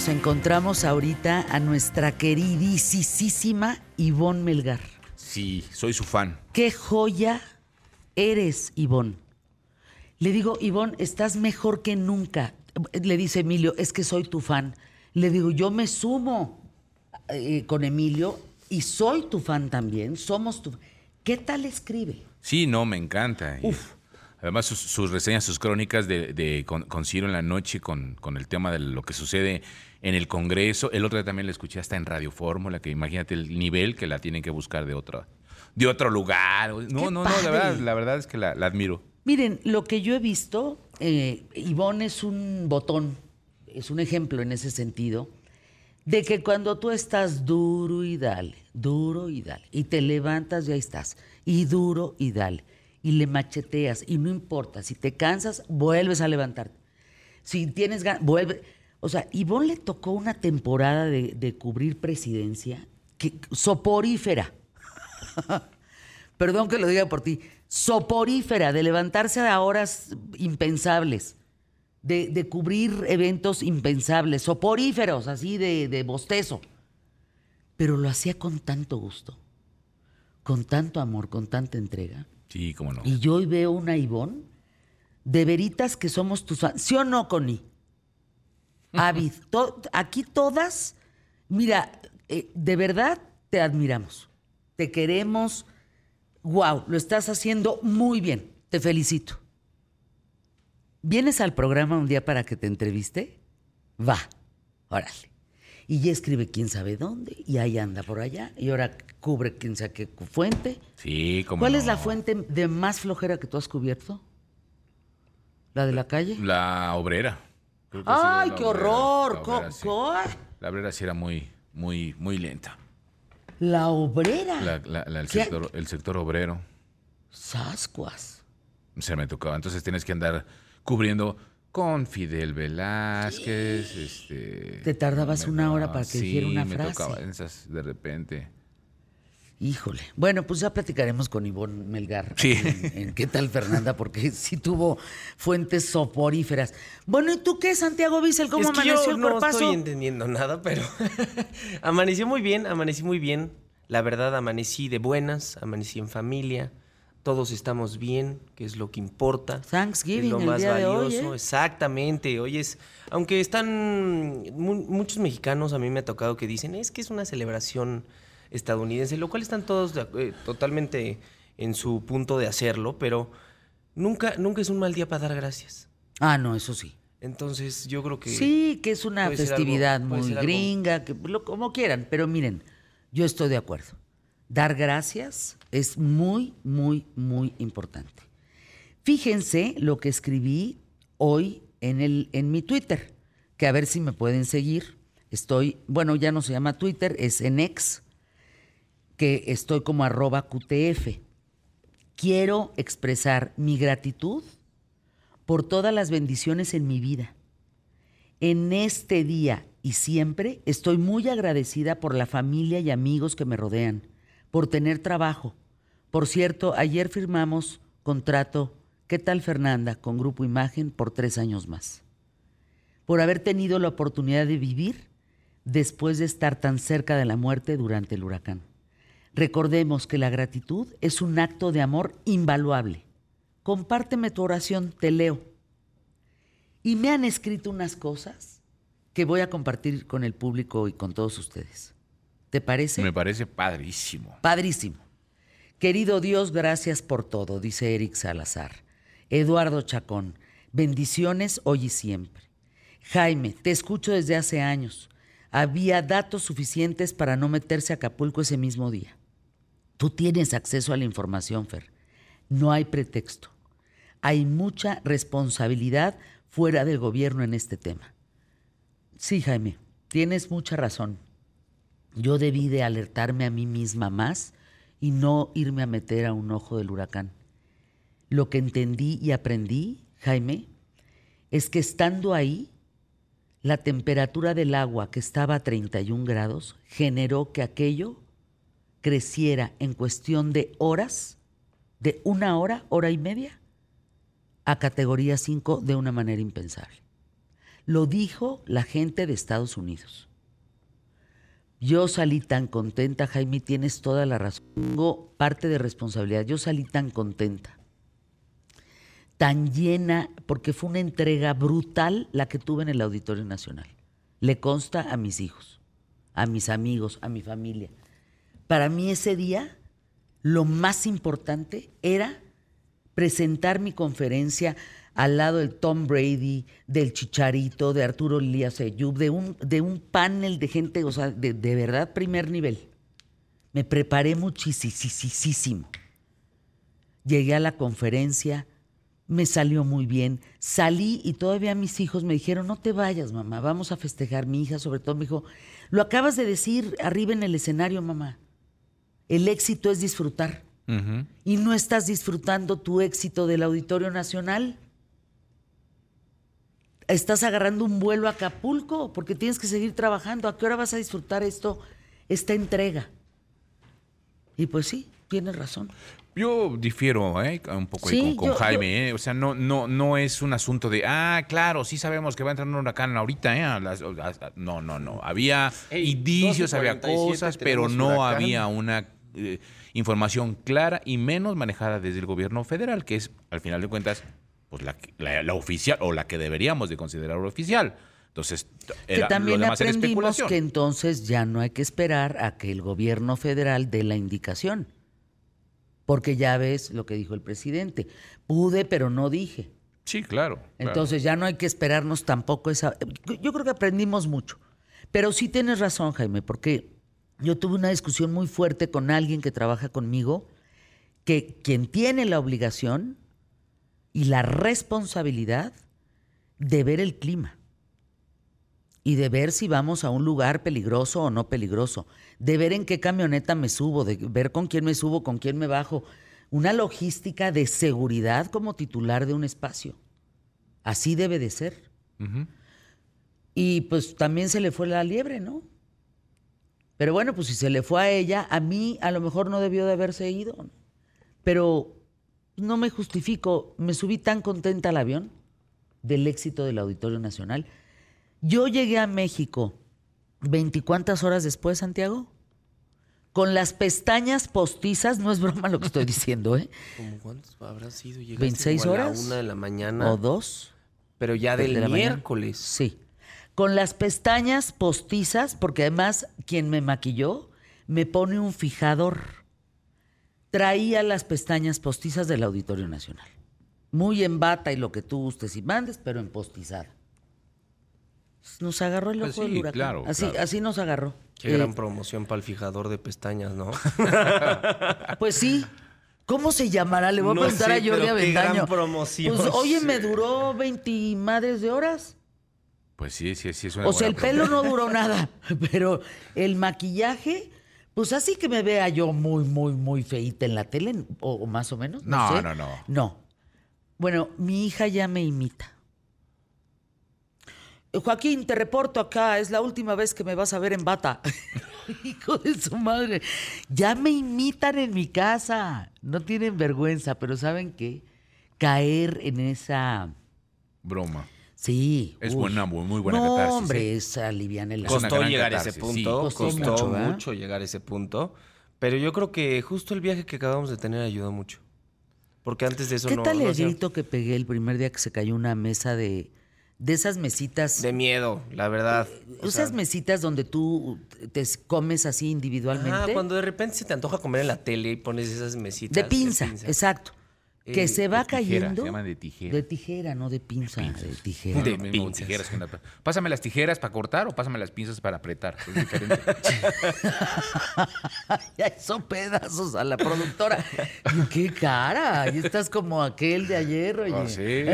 nos encontramos ahorita a nuestra queridísima Ivonne Melgar. Sí, soy su fan. Qué joya eres, Ivonne. Le digo, Ivonne, estás mejor que nunca. Le dice Emilio, es que soy tu fan. Le digo, yo me sumo eh, con Emilio y soy tu fan también. Somos tu. ¿Qué tal escribe? Sí, no, me encanta. Uf. Además, sus, sus reseñas, sus crónicas de, de con, con Ciro en la noche, con, con el tema de lo que sucede en el Congreso. El otro día también la escuché hasta en Radio Fórmula, que imagínate el nivel que la tienen que buscar de otro, de otro lugar. No, Qué no, no, la verdad, la verdad es que la, la admiro. Miren, lo que yo he visto, eh, Ivonne es un botón, es un ejemplo en ese sentido, de que cuando tú estás duro y dale, duro y dale, y te levantas y ahí estás, y duro y dale, y le macheteas, y no importa, si te cansas, vuelves a levantarte. Si tienes ganas, vuelve. O sea, Ivonne le tocó una temporada de, de cubrir presidencia que, soporífera. Perdón que lo diga por ti, soporífera, de levantarse a horas impensables, de, de cubrir eventos impensables, soporíferos, así de, de bostezo. Pero lo hacía con tanto gusto, con tanto amor, con tanta entrega. Sí, cómo no. Y yo hoy veo una Ivonne de veritas que somos tus fans. ¿Sí o no, Connie? Avid. to- aquí todas, mira, eh, de verdad te admiramos. Te queremos. Wow, lo estás haciendo muy bien. Te felicito. ¿Vienes al programa un día para que te entreviste? Va, órale. Y ya escribe quién sabe dónde, y ahí anda por allá, y ahora cubre quién sabe qué fuente. Sí, cómo ¿Cuál es la fuente de más flojera que tú has cubierto? ¿La de la calle? La obrera. Creo que sí, ¡Ay, qué obrera, horror! la obrera, sí. La obrera sí era muy, muy, muy lenta. La obrera. La- la- la- el, ¿Qué? sector, el sector obrero Sascuas. se me tocaba. Entonces tienes que andar cubriendo con Fidel Velázquez. Este, Te tardabas me- una hora para que dijera una me frase. tocaba esas de repente. Híjole. Bueno, pues ya platicaremos con Ivonne Melgar. Sí. En, en qué tal Fernanda, porque sí tuvo fuentes soporíferas. Bueno, ¿y tú qué, Santiago Bissell? ¿Cómo es que amaneció yo el no cuerpazo? estoy entendiendo nada, pero amaneció muy bien, amanecí muy bien. La verdad, amanecí de buenas, amanecí en familia. Todos estamos bien, que es lo que importa. Thanksgiving, es lo el más día de hoy, valioso. ¿eh? Exactamente. Hoy es, aunque están mu- muchos mexicanos, a mí me ha tocado que dicen es que es una celebración estadounidense, lo cual están todos eh, totalmente en su punto de hacerlo, pero nunca, nunca es un mal día para dar gracias. Ah, no, eso sí. Entonces, yo creo que Sí, que es una algo- festividad muy gringa, que lo, como quieran, pero miren, yo estoy de acuerdo. Dar gracias es muy, muy, muy importante. Fíjense lo que escribí hoy en, el, en mi Twitter, que a ver si me pueden seguir. Estoy, bueno, ya no se llama Twitter, es en X, que estoy como arroba QTF. Quiero expresar mi gratitud por todas las bendiciones en mi vida. En este día y siempre estoy muy agradecida por la familia y amigos que me rodean, por tener trabajo. Por cierto, ayer firmamos contrato, ¿qué tal Fernanda? con Grupo Imagen por tres años más. Por haber tenido la oportunidad de vivir después de estar tan cerca de la muerte durante el huracán. Recordemos que la gratitud es un acto de amor invaluable. Compárteme tu oración, te leo. Y me han escrito unas cosas que voy a compartir con el público y con todos ustedes. ¿Te parece? Me parece padrísimo. Padrísimo. Querido Dios, gracias por todo, dice Eric Salazar. Eduardo Chacón, bendiciones hoy y siempre. Jaime, te escucho desde hace años. Había datos suficientes para no meterse a Acapulco ese mismo día. Tú tienes acceso a la información, Fer. No hay pretexto. Hay mucha responsabilidad fuera del gobierno en este tema. Sí, Jaime, tienes mucha razón. Yo debí de alertarme a mí misma más y no irme a meter a un ojo del huracán. Lo que entendí y aprendí, Jaime, es que estando ahí, la temperatura del agua que estaba a 31 grados generó que aquello creciera en cuestión de horas, de una hora, hora y media, a categoría 5 de una manera impensable. Lo dijo la gente de Estados Unidos. Yo salí tan contenta, Jaime, tienes toda la razón. Tengo parte de responsabilidad. Yo salí tan contenta, tan llena, porque fue una entrega brutal la que tuve en el Auditorio Nacional. Le consta a mis hijos, a mis amigos, a mi familia. Para mí ese día, lo más importante era presentar mi conferencia al lado del Tom Brady, del Chicharito, de Arturo Elías Ayub, de un, de un panel de gente, o sea, de, de verdad primer nivel. Me preparé muchísimo. Llegué a la conferencia, me salió muy bien. Salí y todavía mis hijos me dijeron, no te vayas, mamá, vamos a festejar. Mi hija sobre todo me dijo, lo acabas de decir arriba en el escenario, mamá. El éxito es disfrutar. Y no estás disfrutando tu éxito del Auditorio Nacional estás agarrando un vuelo a Acapulco porque tienes que seguir trabajando. ¿A qué hora vas a disfrutar esto, esta entrega? Y pues sí, tienes razón. Yo difiero ¿eh? un poco ahí con, Jaime. ¿eh? O sea, no, no, no es un asunto de, ah, claro, sí sabemos que va a entrar un huracán ahorita. ¿eh? no, no, no. Había indicios, había cosas, pero no había una eh, información clara y menos manejada desde el gobierno federal, que es, al final de cuentas, pues la, oficial o la que deberíamos de considerar oficial. Entonces, que también aprendimos que entonces ya no hay que esperar a que el gobierno federal dé la indicación. Porque ya ves lo que dijo el presidente. Pude, pero no dije. Sí, claro. Entonces ya no hay que esperarnos tampoco esa... Yo creo que aprendimos mucho. Pero sí tienes razón, Jaime, porque yo tuve una discusión muy fuerte con alguien que trabaja conmigo, que quien tiene la obligación y la responsabilidad de ver el clima y de ver si vamos a un lugar peligroso o no peligroso, de ver en qué camioneta me subo, de ver con quién me subo, con quién me bajo. Una logística de seguridad como titular de un espacio. Así debe de ser. Y pues también se le fue la liebre, ¿no? Pero bueno, pues si se le fue a ella, a mí a lo mejor no debió de haberse ido. Pero no me justifico, me subí tan contenta al avión del éxito del Auditorio Nacional. Yo llegué a México veinticuantas horas después, Santiago, con las pestañas postizas, no es broma lo que estoy diciendo, ¿eh? ¿Cómo cuántos habrá sido? ¿26 horas? A una de la mañana. ¿O dos? Pero ya del miércoles. Sí. Con las pestañas postizas, porque además quien me maquilló me pone un fijador traía las pestañas postizas del Auditorio Nacional. Muy en bata y lo que tú gustes y mandes, pero en postizada. Nos agarró el pues ojo del huracán. así, así nos agarró. Qué gran eh, promoción para el fijador de pestañas, ¿no? pues sí. ¿Cómo se llamará? Le voy a preguntar a Jordi Avendaño. Qué gran promoción. Pues, oye, me duró 20 madres de horas. Pues sí, sí, sí. Es una o sea, el pelo no duró nada, pero el maquillaje pues así que me vea yo muy, muy, muy feita en la tele, o, más o menos. No, no, no, no. Bueno, mi hija ya me imita. Joaquín, te reporto acá, es la última vez que me vas a ver en bata. Hijo de su madre. Ya me imitan en mi casa. No tienen vergüenza, pero ¿saben qué? Caer en esa... Broma. Sí. Es buena, muy, muy buena no, hombre, es alivian el Costó llegar a ese punto, costó, mucho, llegar a ese punto. Pero yo creo que justo el viaje que acabamos de tener ayudó mucho. Porque antes de eso ¿Qué no... ¿Qué tal el grito que pegué el primer día que se cayó una mesa de... De esas mesitas... De miedo, la verdad. esas mesitas donde tú te comes así individualmente. Ah, cuando de repente se te antoja comer en la tele y pones esas mesitas. de pinza. exacto que se va cayendo. Se llaman de tijera. De tijera, no de pinza. De, tijera. De Tijeras Pásame las tijeras para cortar o pásame las pinzas para apretar. Es diferente. ya son pedazos a la productora. ¡Qué cara! Y estás como aquel de ayer, oye. Oh, sí.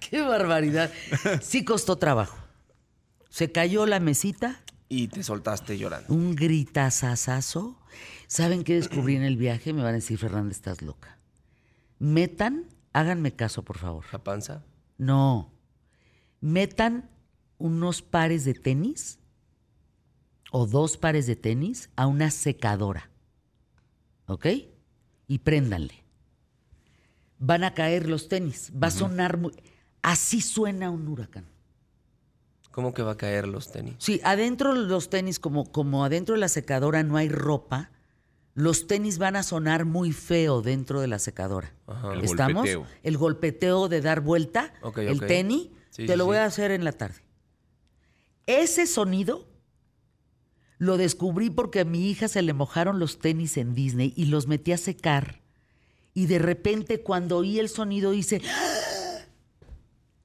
¡Qué barbaridad! Sí costó trabajo. Se cayó la mesita. Y te soltaste llorando. Un gritazazazo ¿Saben qué descubrí en el viaje? Me van a decir, Fernanda, estás loca. Metan, háganme caso, por favor. ¿La panza? No. Metan unos pares de tenis o dos pares de tenis a una secadora. ¿Ok? Y préndanle. van a caer los tenis, va a sonar muy... Así suena un huracán. ¿Cómo que va a caer los tenis? Sí, adentro de los tenis, como, como adentro de la secadora no hay ropa, los tenis van a sonar muy feo dentro de la secadora. Ajá. El ¿Estamos? golpeteo. El golpeteo de dar vuelta, el tenis, Sí, te sí, lo voy a hacer en la tarde. Ese sonido lo descubrí porque a mi hija se le mojaron los tenis en Disney y los metí a secar. Y de repente cuando oí el sonido hice...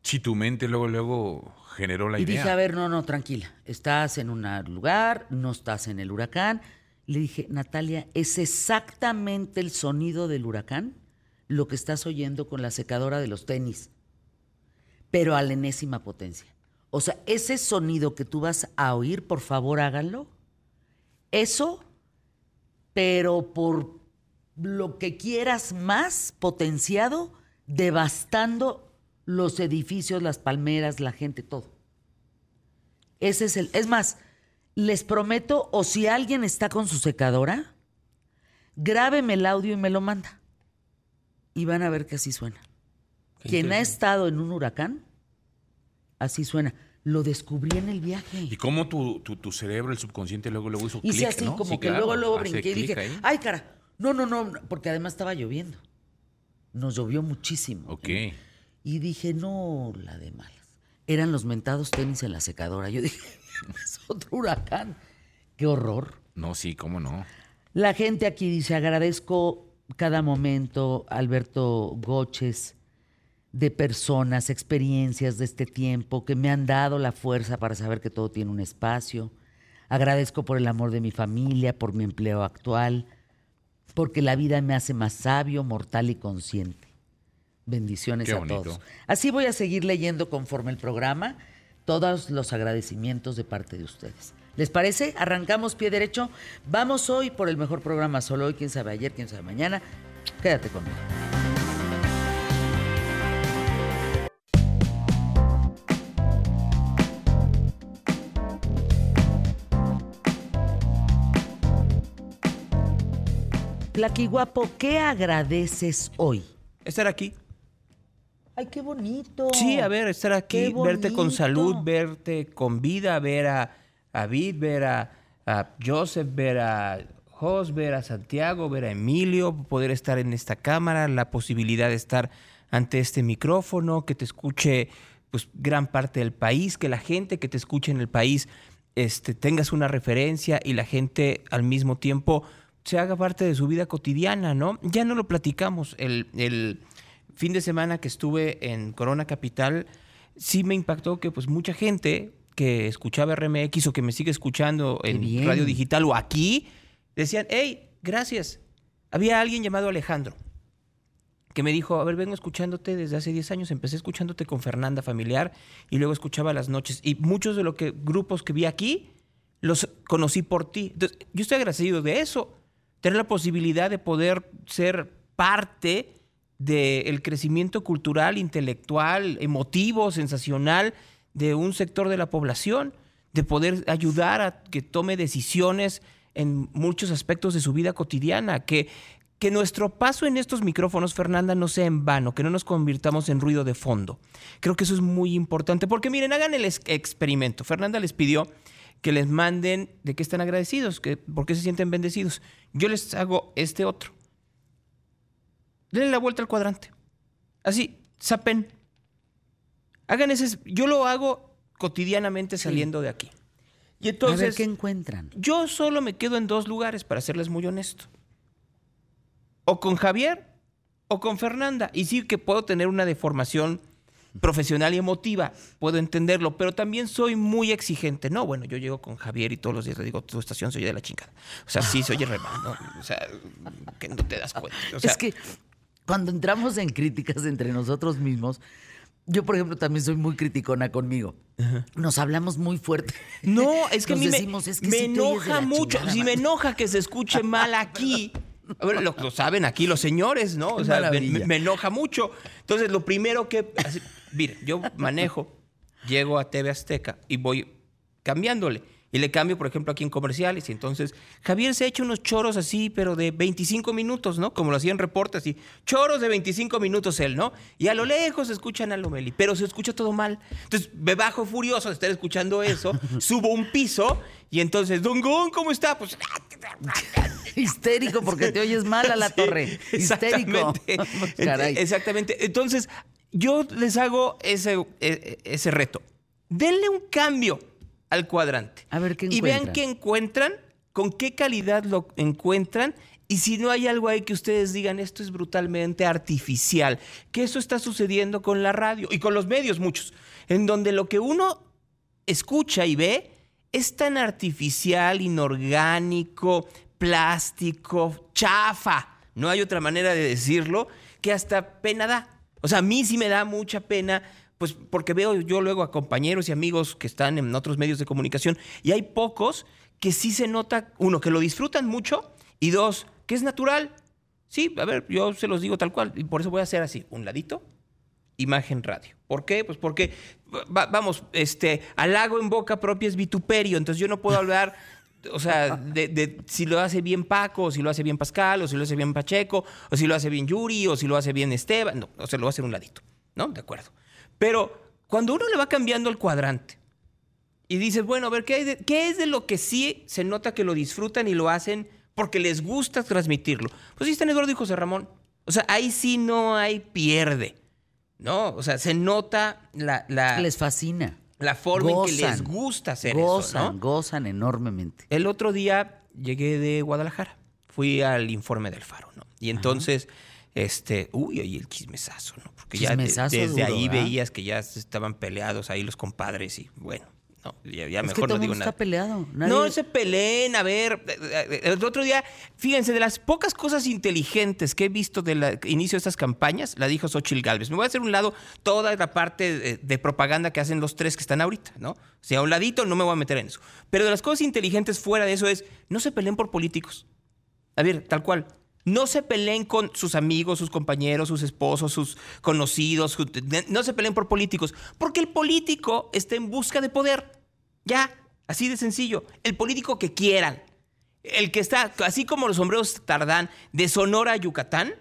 Si tu mente luego, luego generó la y idea. dije, a ver, no, no, tranquila. Estás en un lugar, no estás en el huracán. Le dije, Natalia, es exactamente el sonido del huracán lo que estás oyendo con la secadora de los tenis, pero a la enésima potencia. O sea, ese sonido que tú vas a oír, por favor, háganlo. Eso, pero por lo que quieras más potenciado, devastando los edificios, las palmeras, la gente, todo. Ese es el. Es más, les prometo, o si alguien está con su secadora, grábeme el audio y me lo manda. Y van a ver que así suena. Qué Quien ha estado en un huracán, así suena. Lo descubrí en el viaje. Y cómo tu, tu, tu cerebro, el subconsciente, luego, luego hizo Hice así, ¿no? como Sí, que claro, luego, luego brinqué y dije, ahí. ay, cara, no, no, no, no", porque además estaba lloviendo. Nos llovió muchísimo. Ok. Y dije, no, la de malas. Eran los mentados tenis en la secadora. Yo dije, es otro huracán. Qué horror. No, sí, cómo no. La gente aquí dice, agradezco cada momento, Alberto Goches, de personas, experiencias de este tiempo que me han dado la fuerza para saber que todo tiene un espacio. Agradezco por el amor de mi familia, por mi empleo actual, porque la vida me hace más sabio, mortal y consciente. Bendiciones Qué a bonito. todos. Así voy a seguir leyendo conforme el programa todos los agradecimientos de parte de ustedes. ¿Les parece? Arrancamos pie derecho. Vamos hoy por el mejor programa. Solo hoy, quién sabe ayer, quién sabe mañana. Quédate conmigo. Guapo, ¿qué agradeces hoy? Estar aquí. Ay, qué bonito. Sí, a ver, estar aquí, verte con salud, verte con vida, ver a, a Vid, ver a, a Joseph, ver a Jos, ver a Santiago, ver a Emilio, poder estar en esta cámara, la posibilidad de estar ante este micrófono, que te escuche pues gran parte del país, que la gente que te escuche en el país este, tengas una referencia y la gente al mismo tiempo se haga parte de su vida cotidiana, ¿no? Ya no lo platicamos. El, el fin de semana que estuve en Corona Capital, sí me impactó que pues mucha gente que escuchaba RMX o que me sigue escuchando en radio digital o aquí, decían, hey, gracias. Había alguien llamado Alejandro que me dijo, a ver, vengo escuchándote desde hace 10 años, empecé escuchándote con Fernanda Familiar y luego escuchaba las noches. Y muchos de los que, grupos que vi aquí, los conocí por ti. Entonces, yo estoy agradecido de eso, tener la posibilidad de poder ser parte del crecimiento cultural, intelectual, emotivo, sensacional de un sector de la población, de poder ayudar a que tome decisiones en muchos aspectos de su vida cotidiana, que, que nuestro paso en estos micrófonos, Fernanda, no sea en vano, que no nos convirtamos en ruido de fondo. Creo que eso es muy importante, porque miren, hagan el ex- experimento. Fernanda les pidió que les manden de qué están agradecidos, que, por qué se sienten bendecidos. Yo les hago este otro. Denle la vuelta al cuadrante. Así, sapen. Hagan ese. Yo lo hago cotidianamente saliendo de aquí. Y a ver entonces, qué encuentran. yo solo me quedo en dos lugares, para serles muy honesto. O con Javier o con Fernanda. Y sí que puedo tener una deformación profesional y emotiva, puedo entenderlo, pero también soy muy exigente. No, bueno, yo llego con Javier y todos los días le digo, tu estación se oye de la chingada. O sea, sí se oye re mal, ¿no? O sea, que no te das cuenta. O sea, es que cuando entramos en críticas entre nosotros mismos, yo, por ejemplo, también soy muy criticona conmigo. Nos hablamos muy fuerte. No, es que a mí me, decimos, "Es que me sí te oyes de enoja mucho. Si me man". enoja que se escuche mal aquí. A ver, lo, lo saben aquí los señores, ¿no? O sea, me, maravilla. me- me enoja mucho. Entonces, lo primero que. así, mire, yo manejo, llego a TV Azteca y voy cambiándole. Y le cambio, por ejemplo, aquí en comerciales. Y entonces Javier se ha hecho unos choros así, pero de 25 minutos, ¿no? Como lo hacían reportes así. Choros de 25 minutos él, ¿no? Y a lo lejos escuchan a Lomeli, pero se escucha todo mal. Entonces me bajo furioso de estar escuchando eso, subo un piso y entonces, Don Gon, ¿cómo está? Pues. Histérico porque te oyes mal a la torre. Histérico. Exactamente. Caray. Exactamente. Entonces, yo les hago ese, e- ese reto. Denle un cambio al cuadrante. A ver qué Y vean encuentran. qué encuentran, con qué calidad lo encuentran. Y si no hay algo ahí que ustedes digan, esto es brutalmente artificial, que eso está sucediendo con la radio y con los medios muchos, en donde lo que uno escucha y ve es tan artificial, inorgánico, plástico, chafa, no hay otra manera de decirlo, que hasta pena da. O sea, a mí sí me da mucha pena, pues porque veo yo luego a compañeros y amigos que están en otros medios de comunicación y hay pocos que sí se nota, uno, que lo disfrutan mucho y dos, que es natural. Sí, a ver, yo se los digo tal cual y por eso voy a hacer así, un ladito, imagen radio. ¿Por qué? Pues porque, va- vamos, este, halago en boca propia es vituperio, entonces yo no puedo hablar, o sea, de, de si lo hace bien Paco, o si lo hace bien Pascal, o si lo hace bien Pacheco, o si lo hace bien Yuri, o si lo hace bien Esteban, no, o sea, lo va a hacer un ladito, ¿no? De acuerdo. Pero cuando uno le va cambiando el cuadrante y dices, bueno, a ver, ¿qué, hay de- qué es de lo que sí se nota que lo disfrutan y lo hacen porque les gusta transmitirlo? Pues sí están Eduardo y José Ramón. O sea, ahí sí no hay pierde. ¿no? O sea, se nota la, la, Les fascina. la forma en que les gusta hacer Gozan, eso, ¿no? gozan enormemente. El otro día llegué de Guadalajara. Fui al informe del Faro, ¿no? Y entonces, este, uy, ahí el chismesazo, ¿no? Porque ya desde duro, ahí ¿verdad? veías que ya estaban peleados ahí los compadres y bueno, no, ya, ya es que mejor todo no digo mundo nada. está peleado. Nadie- No se peleen, a ver, el otro día, fíjense, de las pocas cosas inteligentes que he visto del inicio de estas campañas, la dijo Xochitl Galvez. Me voy a hacer un lado toda la parte de, de propaganda que hacen los tres que están ahorita, ¿no? O sea, a un ladito no me voy a meter en eso. Pero de las cosas inteligentes fuera de eso es, no se peleen por políticos. A ver, tal cual. No se peleen con sus amigos, sus compañeros, sus esposos, sus conocidos. No se peleen por políticos. Porque el político está en busca de poder. Ya, así de sencillo. El político que quieran. El que está, así como los sombreros tardán de Sonora a Yucatán,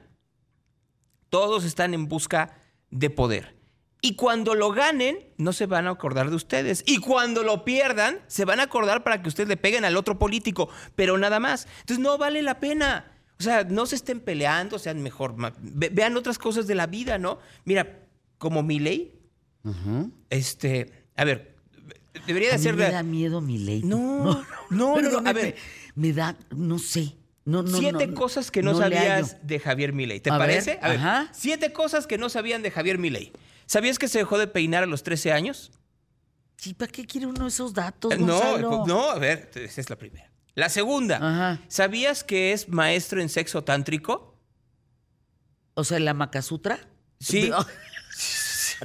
todos están en busca de poder. Y cuando lo ganen, no se van a acordar de ustedes. Y cuando lo pierdan, se van a acordar para que ustedes le peguen al otro político, pero nada más. Entonces no vale la pena. O sea, no se estén peleando, sean mejor. ve- vean otras cosas de la vida, ¿no? Mira, como mi ley, este, a ver, debería de A mí ser me la- da miedo mi ley. No, no, no, no, a perdóneme, ver. Me da, no sé. No, no, Siete no, cosas que no, sabías de Javier Milei. ¿Te A ver, parece? a ver, ajá. siete cosas que no sabían de Javier Milei. ¿Sabías que se dejó de peinar a los 13 años? Sí, ¿para qué quiere uno esos datos, Eh, No, Gonzalo? no, a ver, esa es la primera. La segunda, Ajá. ¿sabías que es maestro en sexo tántrico? O sea, la Makasutra. Sí. No,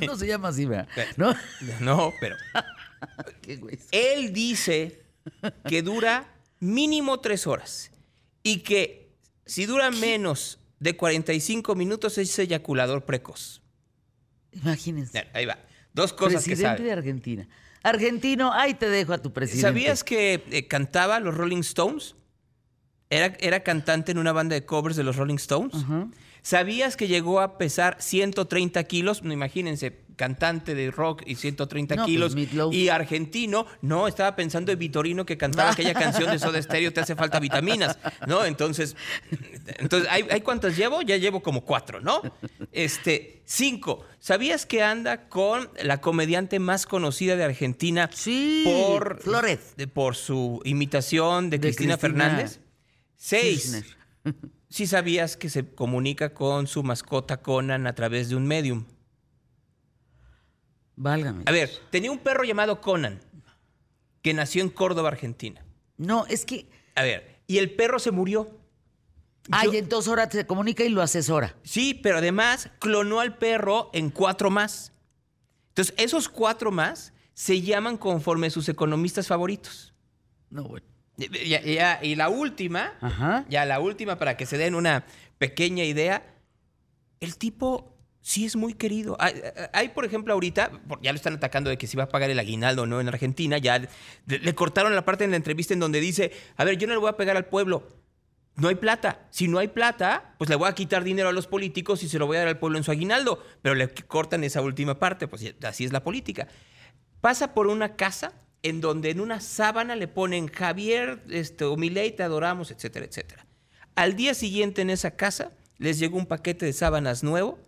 no se llama así, ¿verdad? ¿No? No, pero Qué él dice que dura mínimo tres horas y que si dura menos de 45 minutos es eyaculador precoz. Imagínense. Ahí va. Dos cosas que Presidente sabe. de Argentina. Argentino, ahí te dejo a tu presidente. ¿Sabías que eh, cantaba los Rolling Stones? Era, era cantante en una banda de covers de los Rolling Stones. ¿Sabías que llegó a pesar 130 kilos? No, imagínense, cantante de rock y 130 No, pues, kilos. Y argentino. No, estaba pensando en Vitorino que cantaba aquella canción de Soda Stereo, Te hace falta vitaminas. ¿No? Entonces, entonces ¿hay, hay cuántas llevo? Ya llevo como cuatro, ¿no? Este, cinco. ¿Sabías que anda con la comediante más conocida de Argentina? Sí, por, Flores. de- por su imitación de, De Cristina, Cristina Fernández. Seis. Kirchner. Sí sabías que se comunica con su mascota Conan a través de un medium. Válgame. A ver, tenía un perro llamado Conan que nació en Córdoba, Argentina. No, es que. A ver, y el perro se murió. Ay, Yo- entonces ahora se comunica y lo asesora. Sí, pero además clonó al perro en cuatro más. Entonces, esos cuatro más se llaman conforme sus economistas favoritos. No, bueno. Y, ya- y la última, Ajá. ya la última para que se den una pequeña idea, el tipo sí es muy querido. Hay, hay, por ejemplo, ahorita, ya lo están atacando de que si va a pagar el aguinaldo o no en Argentina, ya le, cortaron la parte en la entrevista en donde dice, a ver, yo no le voy a pegar al pueblo, no hay plata. Si no hay plata, pues le voy a quitar dinero a los políticos y se lo voy a dar al pueblo en su aguinaldo, pero le cortan esa última parte, pues así es la política. Pasa por una casa en donde en una sábana le ponen Javier este, te adoramos, etcétera, etcétera. Al día siguiente en esa casa les llegó un paquete de sábanas nuevo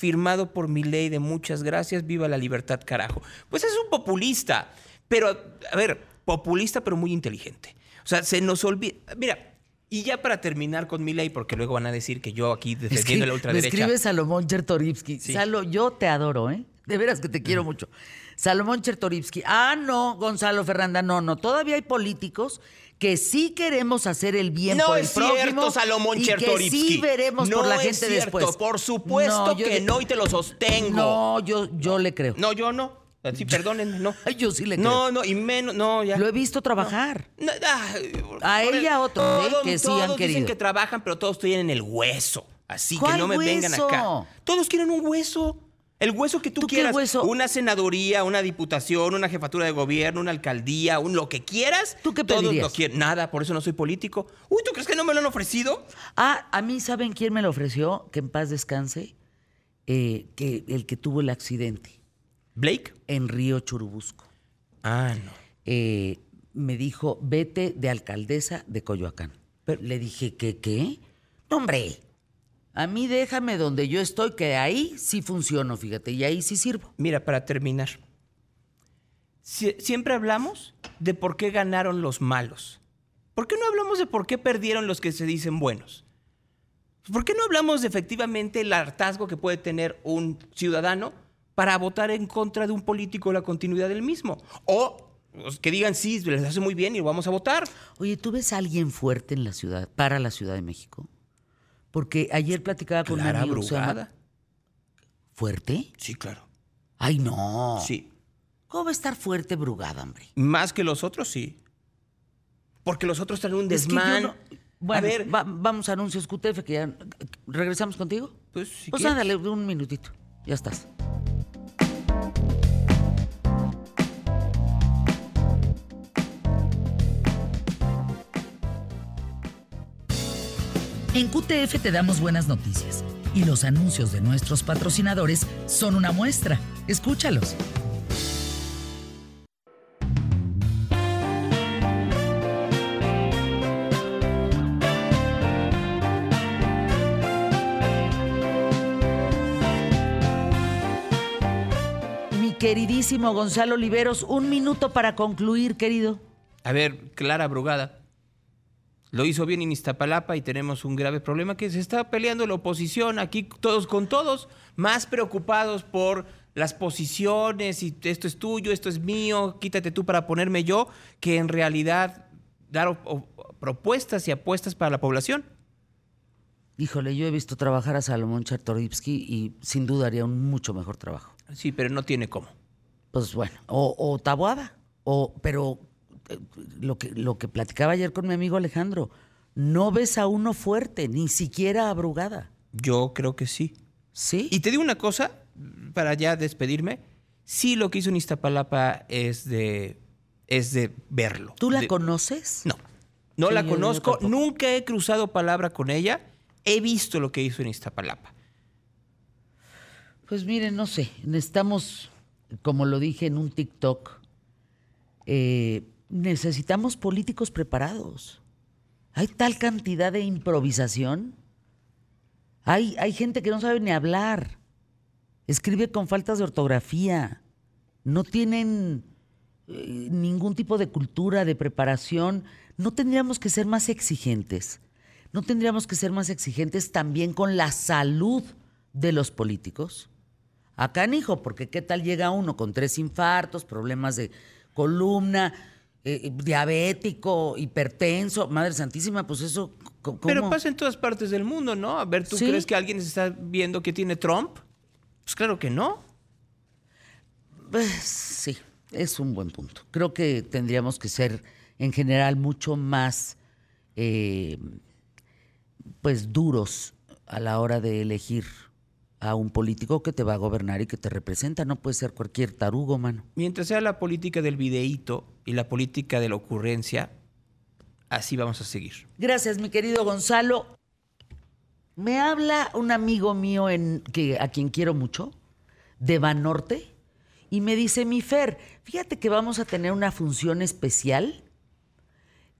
firmado por mi ley de muchas gracias, viva la libertad, carajo. Pues es un populista, pero, a ver, populista pero muy inteligente. O sea, se nos olvida. Mira, y ya para terminar con mi ley, porque luego van a decir que yo aquí defendiendo la ultraderecha. Me escribe Salomón Chertorivsky. Salo, yo te adoro, ¿eh? De veras que te quiero mucho. Salomón Chertorivsky. Ah, no, Gonzalo Ferranda, no, no. Todavía hay políticos que sí queremos hacer el bien por el prójimo. No es cierto, Salomón y que sí veremos por la gente cierto, después. Por supuesto que no y te lo sostengo. No, yo, yo le creo. No, yo no. Sí, perdónenme, no. yo sí le creo. No, no, y menos, no, ya. Lo he visto trabajar. No, ah, a ella a otro, ¿eh? que sí todos han querido. dicen que trabajan, pero todos tienen el hueso. Así que ¿Cuál no me vengan hueso? acá. Todos quieren un hueso. El hueso que tú, ¿Tú qué quieras. hueso? Una senaduría, una diputación, una jefatura de gobierno, una alcaldía, un lo que quieras. ¿Tú qué todos pedirías? lo quieren. Nada, por eso no soy político. Uy, ¿tú crees que no me lo han ofrecido? Ah, a mí, ¿saben quién me lo ofreció? Que en paz descanse. Eh, que el que tuvo el accidente ¿Blake? en Río Churubusco. Ah, no. eh, me dijo, vete de alcaldesa de Coyoacán. Pero le dije, ¿qué qué? No, hombre, a mí déjame donde yo estoy, que ahí sí funciono, fíjate, y ahí sí sirvo. Mira, para terminar. Sie- siempre hablamos de por qué ganaron los malos. ¿Por qué no hablamos de por qué perdieron los que se dicen buenos? ¿Por qué no hablamos de efectivamente el hartazgo que puede tener un ciudadano para votar en contra de un político o la continuidad del mismo? O pues, que digan, sí, les hace muy bien y vamos a votar. Oye, ¿tú ves a alguien fuerte en la ciudad, para la Ciudad de México? Porque ayer platicaba con Clara un amigo que se llama- Brugada. ¿Fuerte? Sí, claro. Ay, no. Sí. ¿Cómo va a estar fuerte Brugada, hombre? Más que los otros, sí. Porque los otros traen un Es que yo desmán. no- Bueno, a ver, va- vamos a anuncios QTF, que ya... ¿Regresamos contigo? pues si pues ándale, un minutito. Ya estás. En QTF te damos buenas noticias y los anuncios de nuestros patrocinadores son una muestra. Escúchalos. Mi queridísimo Gonzalo Oliveros, un minuto para concluir, querido. A ver, Clara Brugada. Lo hizo bien en Iztapalapa y tenemos un grave problema que se está peleando la oposición aquí todos con todos, más preocupados por las posiciones y esto es tuyo, esto es mío, quítate tú para ponerme yo, que en realidad dar propuestas y apuestas para la población. Híjole, yo he visto trabajar a Salomón Chertorivsky y sin duda haría un mucho mejor trabajo. Sí, pero no tiene cómo. Pues bueno, o, o Taboada, o, pero lo que, lo que platicaba ayer con mi amigo Alejandro, no ves a uno fuerte, ni siquiera a Brugada. Yo creo que sí. ¿Sí? Y te digo una cosa, para ya despedirme, sí lo que hizo en Iztapalapa es de, es de verlo. ¿Tú la De- conoces? No, no Sí, la conozco, nunca he cruzado palabra con ella, he visto lo que hizo en Iztapalapa. Pues miren, no sé, necesitamos, como lo dije en un TikTok, eh, necesitamos políticos preparados. Hay tal cantidad de improvisación. Hay, hay gente que no sabe ni hablar. Escribe con faltas de ortografía. No tienen eh, ningún tipo de cultura, de preparación. No tendríamos que ser más exigentes. No tendríamos que ser más exigentes también con la salud de los políticos. Acá, hijo, porque qué tal llega uno con tres infartos, problemas de columna, eh, diabético, hipertenso, madre santísima, pues eso. Pero pasa en todas partes del mundo, ¿no? A ver, ¿tú Sí. crees que alguien se está viendo que tiene Trump? Pues claro que no. Pues, sí, es un buen punto. Creo que tendríamos que ser, en general, mucho más, eh, pues, duros a la hora de elegir a un político que te va a gobernar y que te representa. No puede ser cualquier tarugo, mano. Mientras sea la política del videíto y la política de la ocurrencia, así vamos a seguir. Gracias, mi querido Gonzalo. Me habla un amigo mío en, que, a quien quiero mucho, de Banorte, y me dice, mi Fer, fíjate que vamos a tener una función especial.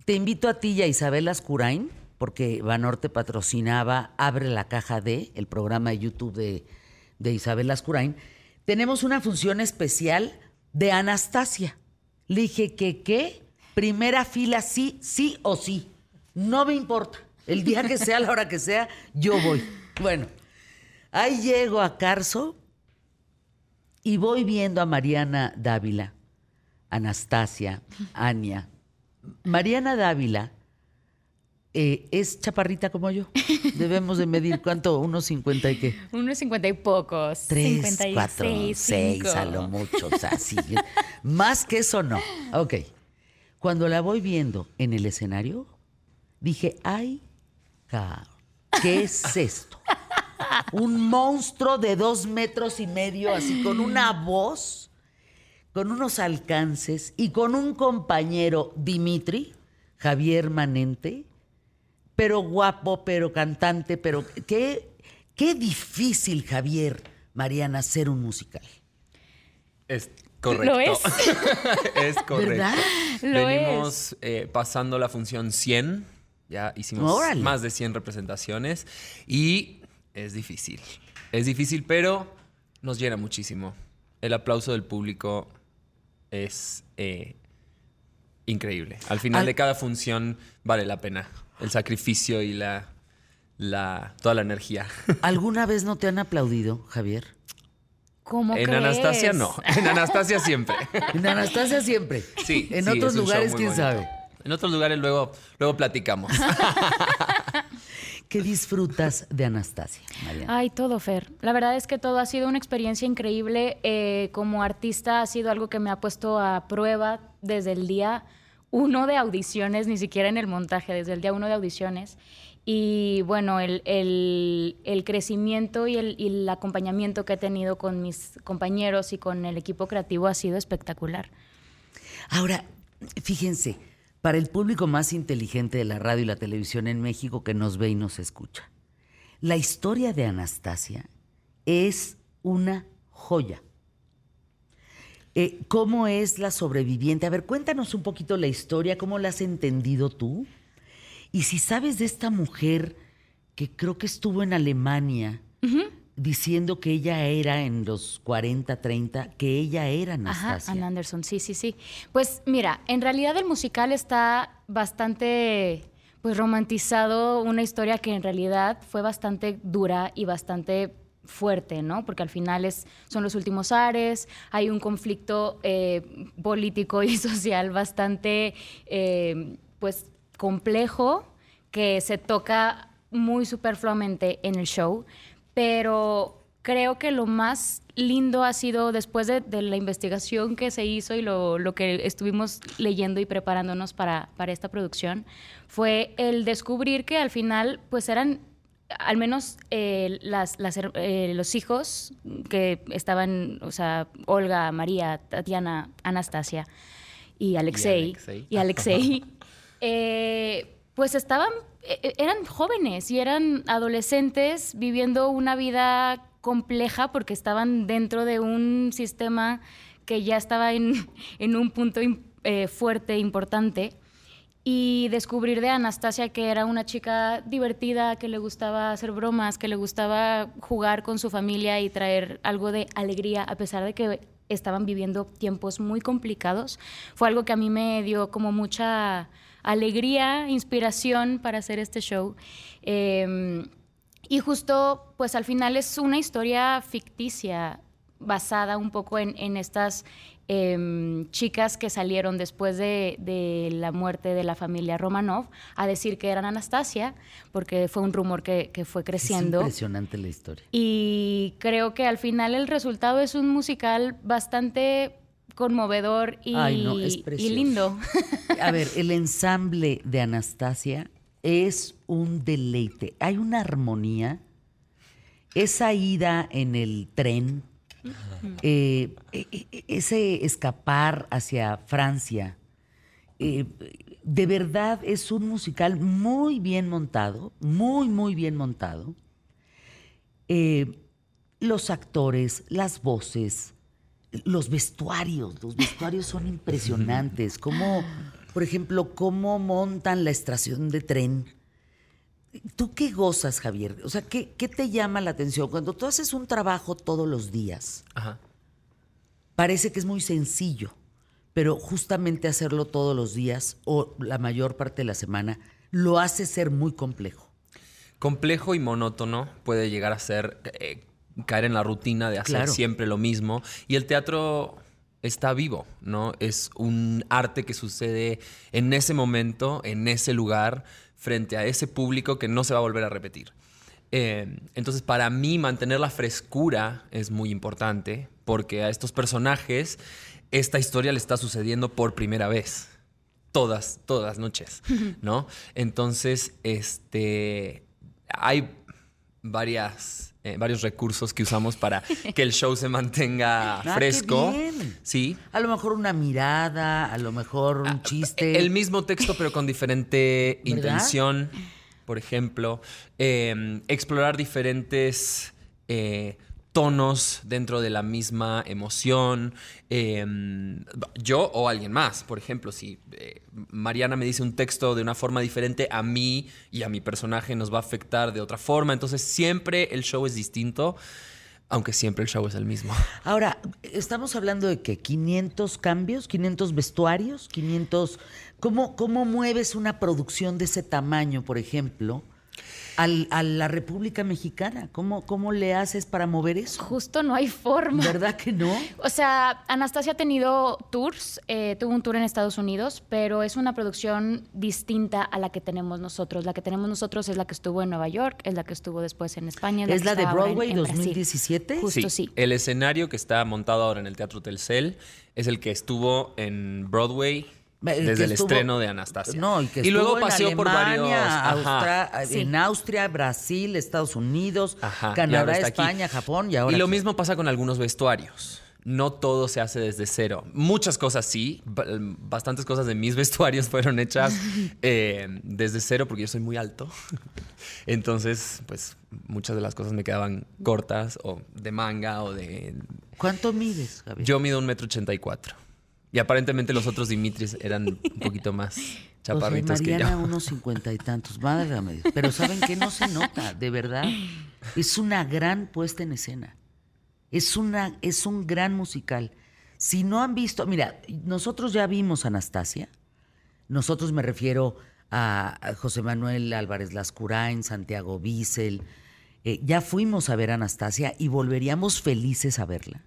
Te invito a ti y a Isabel Ascurain, porque Banorte patrocinaba Abre la Caja de, el programa de YouTube de, de Isabel Ascurain. Tenemos una función especial de Anastasia. Le dije que qué, primera fila sí, sí o sí. No me importa. El día que sea, la hora que sea, yo voy. Bueno, ahí llego a Carso y voy viendo a Mariana Dávila, Anastasia, Ania. Mariana Dávila eh, es chaparrita como yo. Debemos de medir cuánto, unos 50 y qué. Unos 50 y pocos. Tres, 56, cuatro, seis, a lo mucho. O sea, sí. Más que eso no. Ok. Cuando la voy viendo en el escenario, dije, ay, ¿qué es esto? Un monstruo de dos metros y medio, así con una voz, con unos alcances y con un compañero, Dimitri, Javier Manente, pero guapo, pero cantante, pero qué, qué difícil, Javier, Mariana, hacer un musical. Es correcto. Lo es. es correcto. ¿Verdad? Lo Venimos eh, pasando la función 100. Ya hicimos Órale. más de 100 representaciones. Y es difícil. Es difícil, pero nos llena muchísimo. El aplauso del público es eh, increíble. Al final Al- de cada función vale la pena. El sacrificio y la, la toda la energía. ¿Alguna vez no te han aplaudido, Javier? ¿Cómo en crees? Anastasia no. En Anastasia siempre. En Anastasia siempre. Sí. En sí, otros lugares, quién bonito. sabe. En otros lugares luego, luego platicamos. ¿Qué disfrutas de Anastasia, Mariana? Ay, todo, Fer. La verdad es que todo ha sido una experiencia increíble. Eh, como artista ha sido algo que me ha puesto a prueba desde el día uno de audiciones, ni siquiera en el montaje, desde el día uno de audiciones. Y bueno, el, el- crecimiento y el, y el acompañamiento que he tenido con mis compañeros y con el equipo creativo ha sido espectacular. Ahora, fíjense, para el público más inteligente de la radio y la televisión en México que nos ve y nos escucha, la historia de Anastasia es una joya. Eh, ¿Cómo es la sobreviviente? A ver, cuéntanos un poquito la historia, cómo la has entendido tú. Y si sabes de esta mujer que creo que estuvo en Alemania diciendo que ella era en los 40, 30, que ella era Anastasia. Ajá, Ann Anderson, sí, sí, sí. Pues mira, en realidad el musical está bastante pues romantizado, una historia que en realidad fue bastante dura y bastante fuerte, ¿no? Porque al final es, son los últimos ares, hay un conflicto eh, político y social bastante, eh, pues, complejo que se toca muy superfluamente en el show, pero creo que lo más lindo ha sido después de, de la investigación que se hizo y lo, lo que estuvimos leyendo y preparándonos para, para esta producción, fue el descubrir que al final pues eran al menos eh, las, las eh, los hijos que estaban, o sea, Olga, María, Tatiana, Anastasia y Alexei, Alexei. y Alexei, eh, pues estaban, eh, eran jóvenes y eran adolescentes viviendo una vida compleja porque estaban dentro de un sistema que ya estaba en, en un punto eh, fuerte, importante. Y descubrir de Anastasia que era una chica divertida, que le gustaba hacer bromas, que le gustaba jugar con su familia y traer algo de alegría, a pesar de que estaban viviendo tiempos muy complicados, fue algo que a mí me dio como mucha alegría, inspiración para hacer este show. Eh, y justo, pues al final es una historia ficticia, basada un poco en estas em, chicas que salieron después de, de la muerte de la familia Romanov a decir que eran Anastasia, porque fue un rumor que, que fue Es creciendo. impresionante la historia. Y creo que al final el resultado es un musical bastante conmovedor y, Ay, no, es y lindo. A ver, el ensamble de Anastasia es un deleite. Hay una armonía esa ida en el tren, eh, e- e- ese escapar hacia Francia, eh, de verdad es un musical muy bien montado, muy, muy bien montado. Eh, los actores, las voces, los vestuarios, los vestuarios son impresionantes. Como, por ejemplo, cómo montan la estación de tren. ¿Tú qué gozas, Javier? O sea, ¿qué, qué te llama la atención? Cuando tú haces un trabajo todos los días, Ajá. parece que es muy sencillo, pero justamente hacerlo todos los días o la mayor parte de la semana lo hace ser muy complejo. complejo y monótono puede llegar a ser eh, caer en la rutina de hacer Claro. siempre lo mismo y el teatro está vivo, ¿no? Es un arte que sucede en ese momento, en ese lugar, frente a ese público que no se va a volver a repetir. Eh, entonces, para mí, mantener la frescura es muy importante porque a estos personajes esta historia le está sucediendo por primera vez. Todas, todas las noches, ¿no? Entonces, este, hay varias, eh, varios recursos que usamos para que el show se mantenga Ah, qué fresco. bien. Sí. A lo mejor una mirada, a lo mejor un chiste. El mismo texto, pero con diferente ¿Verdad? intención. Por ejemplo, eh, explorar diferentes eh, tonos dentro de la misma emoción. Eh, yo o alguien más, por ejemplo, si eh, Mariana me dice un texto de una forma diferente, a mí y a mi personaje nos va a afectar de otra forma. Entonces, siempre el show es distinto, aunque siempre el show es el mismo. Ahora, estamos hablando de que 500 cambios, 500 vestuarios, 500... ¿Cómo, ¿Cómo mueves una producción de ese tamaño, por ejemplo, al- a la República Mexicana? ¿Cómo, ¿Cómo le haces para mover eso? Justo no hay forma. ¿Verdad que no? O sea, Anastasia ha tenido tours, eh, tuvo un tour en Estados Unidos, pero es una producción distinta a la que tenemos nosotros. La que tenemos nosotros es la que estuvo en Nueva York, es la que estuvo después en España. ¿Es la de en- Broadway en Brasil. 2017? Justo sí. El escenario que está montado ahora en el Teatro Telcel es el que estuvo en Broadway desde el estuvo- estreno de Anastasia. No, y que luego estuvo en paseó por varios. Alemania, Ajá. Austra- Sí. en Austria, Brasil, Estados Unidos, Ajá, y Canadá, aquí. España, Japón y ahora. Y lo aquí. mismo pasa con algunos vestuarios. No todo se hace desde cero. Muchas cosas sí. ba- Bastantes cosas de mis vestuarios fueron hechas eh, desde cero porque yo soy muy alto. Entonces, pues muchas de las cosas me quedaban cortas o de manga o de... ¿Cuánto mides, Javier? Yo mido un metro ochenta y cuatro. Y aparentemente los otros Dimitris eran un poquito más chaparritos José que Mariana, yo. unos cincuenta y tantos. Válgame Dios. Pero ¿saben qué? No se nota, de verdad. Es una gran puesta en escena. Es, una, es un gran musical. Si no han visto, mira, nosotros ya vimos Anastasia. Nosotros me refiero a, a José Manuel Álvarez Lascurain, Santiago Bissell. Eh, ya fuimos a ver Anastasia y volveríamos felices a verla.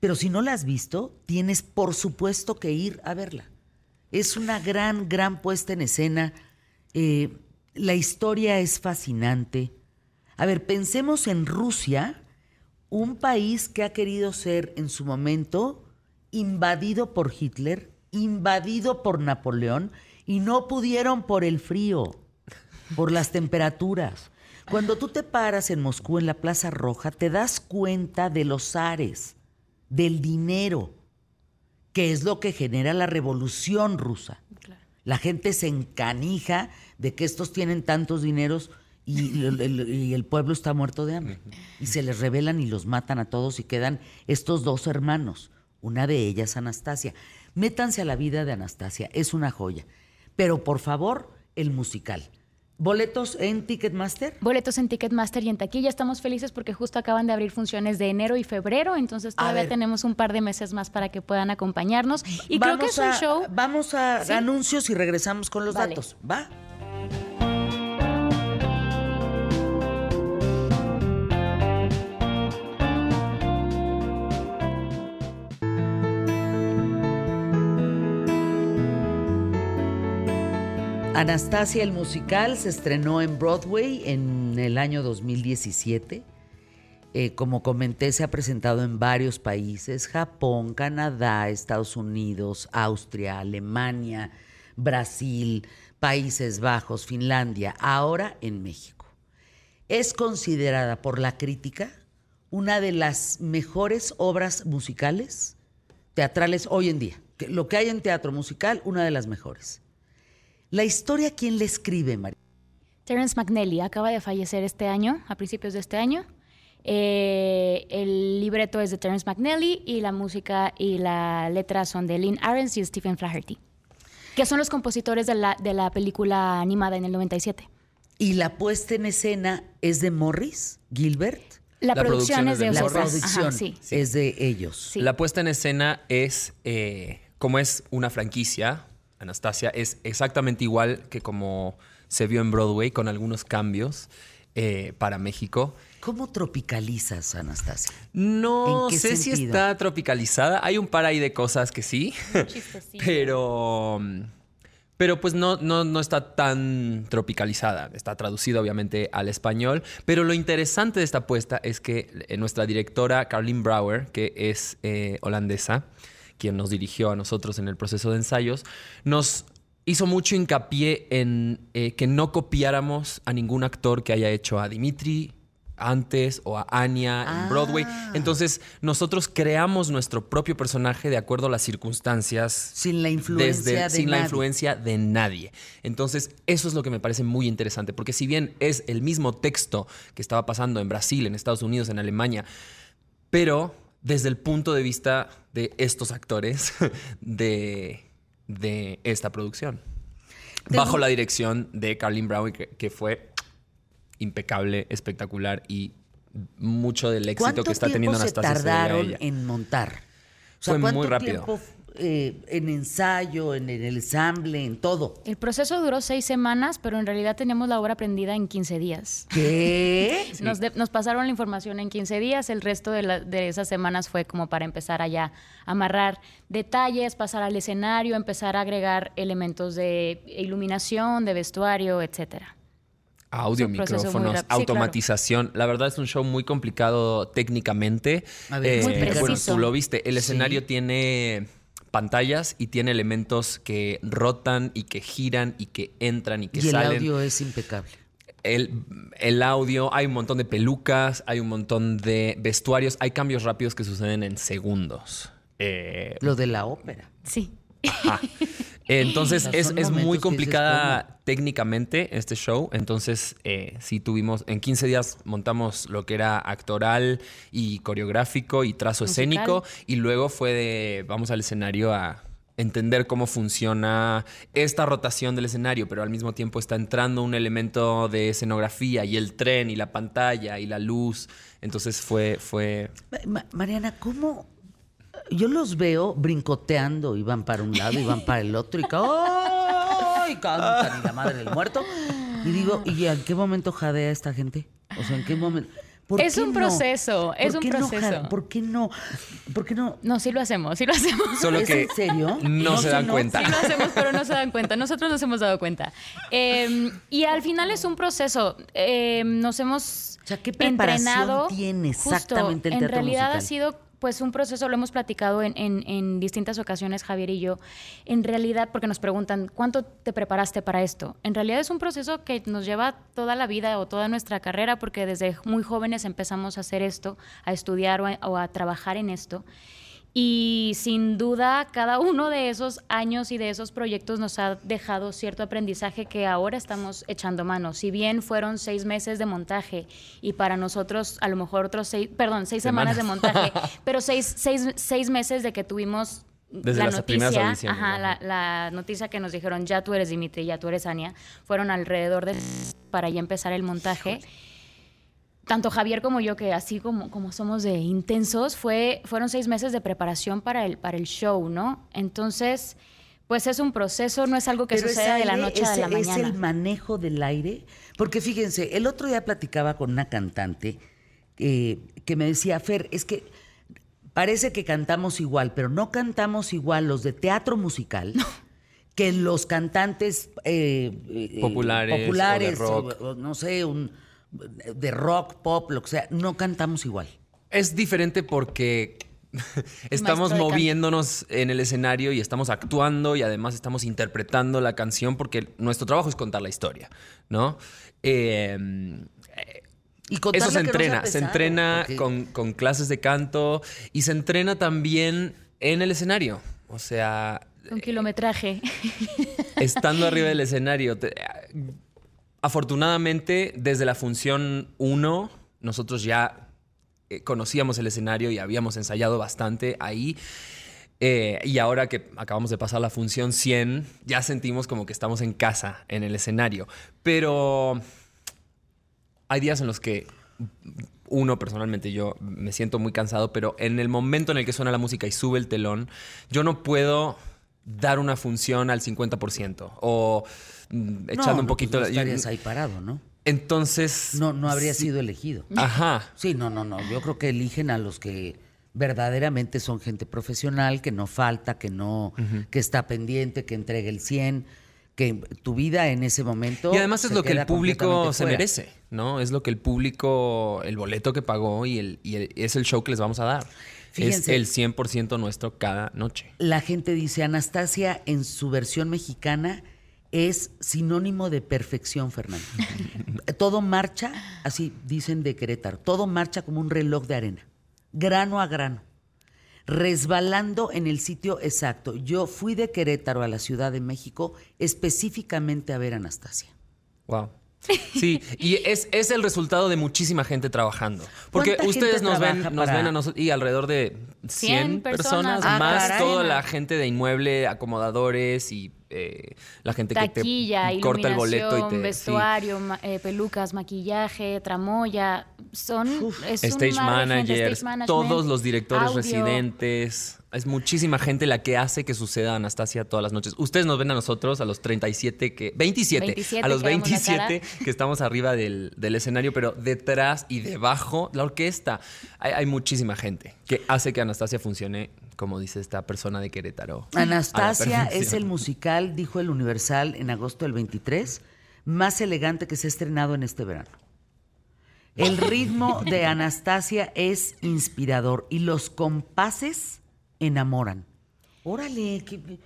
Pero si no la has visto, tienes por supuesto que ir a verla. Es una gran, gran puesta en escena. Eh, la historia es fascinante. A ver, pensemos en Rusia, un país que ha querido ser en su momento invadido por Hitler, invadido por Napoleón, y no pudieron por el frío, por las temperaturas. Cuando tú te paras en Moscú en la Plaza Roja, te das cuenta de los ares, del dinero, que es lo que genera la revolución rusa. La gente se encanija de que estos tienen tantos dineros y el, el- y el pueblo está muerto de hambre. Y se les rebelan y los matan a todos y quedan estos dos hermanos. Una de ellas, Anastasia. Métanse a la vida de Anastasia, es una joya. Pero por favor, el musical. ¿Boletos en Ticketmaster? Boletos en Ticketmaster y en taquilla. Estamos felices porque justo acaban de abrir funciones de enero y febrero, entonces todavía tenemos un par de meses más para que puedan acompañarnos. Y creo que es un show. Vamos a Sí. anuncios y regresamos con los Vale. datos. ¿Va? Anastasia el musical se estrenó en Broadway en el año 2017. Eh, como comenté, se ha presentado en varios países, Japón, Canadá, Estados Unidos, Austria, Alemania, Brasil, Países Bajos, Finlandia, ahora en México. es considerada por la crítica una de las mejores obras musicales teatrales hoy en día. Lo que hay en teatro musical, una de las mejores. La historia, ¿quién le escribe, María? Terence McNally acaba de fallecer este año, a principios de este año. Eh, el libreto es de Terence McNally y la música y la letra son de Lynn Ahrens y Stephen Flaherty, que son los compositores de la, de la película animada en el 97. Y la puesta en escena es de Morris Gilbert. La, La producción, producción es de de La. Ajá, producción sí. es de ellos. Sí. La puesta en escena es, eh, como es una franquicia, Anastasia, es exactamente igual que como se vio en Broadway, con algunos cambios eh, para México. ¿Cómo tropicalizas, Anastasia? No ¿En qué sé si está tropicalizada. Hay un par ahí de cosas que sí. pero. Pero pues no, no, no está tan tropicalizada. Está traducida obviamente al español. Pero lo interesante de esta apuesta es que eh, nuestra directora, Carlin Brouwer, que es eh, holandesa, quien nos dirigió a nosotros en el proceso de ensayos, nos hizo mucho hincapié en eh, que no copiáramos a ningún actor que haya hecho a Dimitri antes o a Anya en Broadway. Entonces, nosotros creamos nuestro propio personaje de acuerdo a las circunstancias. Sin la influencia de sin la influencia de nadie. Entonces, eso es lo que me parece muy interesante, porque si bien es el mismo texto que estaba pasando en Brasil, en Estados Unidos, en Alemania, pero desde el punto de vista de estos actores de, de esta producción. Bajo la dirección de Carlin Brown, que, que fue impecable, espectacular y mucho del éxito ¿Cuánto que está teniendo se Anastasia se debe a tardaron en montar? O Fue muy ¿cuánto rápido. tiempo, eh, en ensayo, en el ensamble, en todo? El proceso duró seis semanas, pero en realidad teníamos la obra aprendida en 15 días. ¿Qué? Nos, de- nos pasaron la información en 15 días, el resto de, la- de esas semanas fue como para empezar allá a amarrar detalles, pasar al escenario, empezar a agregar elementos de iluminación, de vestuario, etcétera. Audio, micrófonos. Sí, automatización. La verdad es un show muy complicado técnicamente. A ver, Muy bueno, preciso. tú lo viste. El Sí. escenario tiene pantallas y tiene elementos que rotan y que giran y que entran y que Y el salen. audio es impecable. El, el audio, hay un montón de pelucas, hay un montón de vestuarios, hay cambios rápidos que suceden en segundos. Eh, Lo de la ópera. Sí. Ajá. Entonces es, es muy complicada técnicamente este show. Entonces eh, sí tuvimos, en 15 días montamos lo que era actoral y coreográfico y trazo Musical. escénico. Y luego fue de, vamos al escenario a entender cómo funciona esta rotación del escenario, pero al mismo tiempo está entrando un elemento de escenografía y el tren y la pantalla y la luz. Entonces fue, fue Ma- Mariana, ¿cómo? Yo los veo brincoteando y van para un lado y van para el otro y, ¡ay! cantan y la madre del muerto. Y digo, ¿y en qué momento jadea esta gente? O sea, ¿en qué momento? ¿Por Es un no? proceso, es ¿Por un qué no proceso. jade- ¿Por qué no? ¿Por qué no? No, sí lo hacemos, sí lo hacemos. solo ¿Es que en serio? no, se dan no- cuenta. Sí lo hacemos, pero no se dan cuenta. Nosotros nos hemos dado cuenta. Eh, y al final es un proceso. Eh, nos hemos O sea, ¿qué preparación entrenado. tiene Justo, exactamente el En teatro realidad ha musical? sido pues un proceso, lo hemos platicado en, en- distintas ocasiones, Javier y yo. En realidad, porque nos preguntan, ¿cuánto te preparaste para esto? En realidad es un proceso que nos lleva toda la vida o toda nuestra carrera, porque desde muy jóvenes empezamos a hacer esto, a estudiar o a trabajar en esto. Y sin duda, cada uno de esos años y de esos proyectos nos ha dejado cierto aprendizaje que ahora estamos echando mano. Si bien fueron seis meses de montaje y para nosotros a lo mejor otros seis, perdón, seis semanas, de montaje, pero seis, seis, seis meses de que tuvimos Desde la las primeras noticia, audiciones, ajá, ¿no? la, la noticia que nos dijeron, ya tú eres Dimitri, ya tú eres Ania, fueron alrededor de para ya empezar el montaje tanto Javier como yo, que así como, como somos de intensos, fue, fueron seis meses de preparación para el, para el show, ¿no? Entonces, pues es un proceso, no es algo que Pero es suceda de la noche a es- la Es mañana. el manejo del aire. Porque fíjense, el otro día platicaba con una cantante eh, que me decía, Fer, es que parece que cantamos igual, pero no cantamos igual los de teatro musical. Que los cantantes eh, eh, Populares o de populares, rock. o- o no sé, un, de rock, pop, lo que sea, no cantamos igual. Es diferente porque estamos moviéndonos en el escenario y estamos actuando y además estamos interpretando la canción porque nuestro trabajo es contar la historia, ¿no? Eh, eh, Y Eso se no entrena, se entrena porque- con, con clases de canto y se entrena también en el escenario. O sea, Un kilometraje. estando arriba del escenario. te- afortunadamente, desde la función 1, nosotros ya eh, conocíamos el escenario y habíamos ensayado bastante ahí. Eh, y ahora que acabamos de pasar la función 100, ya sentimos como que estamos en casa, en el escenario. Pero hay días en los que uno personalmente yo me siento muy cansado, pero en el momento en el que suena la música y sube el telón, yo no puedo dar una función al 50% o mm, echando No, un no, poquito... pues no estarías ahí parado, ¿no? entonces... No, no habría sí- sido elegido. Ajá. Sí, no, no, no. Yo creo que eligen a los que verdaderamente son gente profesional, que no falta, que no, que está pendiente, que entregue el 100, que tu vida en ese momento. Y además es lo que el público se fuera. merece, ¿no? Es lo que el público, el boleto que pagó y, el, y el- es el show que les vamos a dar. Fíjense. Es el 100% nuestro cada noche. La gente dice, Anastasia en su versión mexicana es sinónimo de perfección, Fernando. todo marcha, así dicen de Querétaro, todo marcha como un reloj de arena, grano a grano, resbalando en el sitio exacto. Yo fui de Querétaro a la Ciudad de México específicamente a ver a Anastasia. Wow. Sí, y es, es el resultado de muchísima gente trabajando. Porque ¿Cuánta ustedes nos ven, nos ven a nosotros y alrededor de 100, 100 personas, personas. Ah, más caray. toda la gente de inmueble, acomodadores y eh, la gente Taquilla, que te corta el boleto y te sí. vestuario, ma- eh, pelucas, maquillaje, tramoya. Son es Stage managers, stage todos los directores audio. residentes. Es muchísima gente la que hace que suceda Anastasia todas las noches. Ustedes nos ven a nosotros, a los 37, que 27, 27 a los que damos la 27 que estamos arriba del, del escenario, pero detrás y debajo, la orquesta, hay, hay muchísima gente que hace que Anastasia funcione, como dice esta persona de Querétaro. Anastasia es el musical, dijo el Universal en agosto del 23, más elegante que se ha estrenado en este verano. El ritmo de Anastasia es inspirador y los compases enamoran. Órale, qué-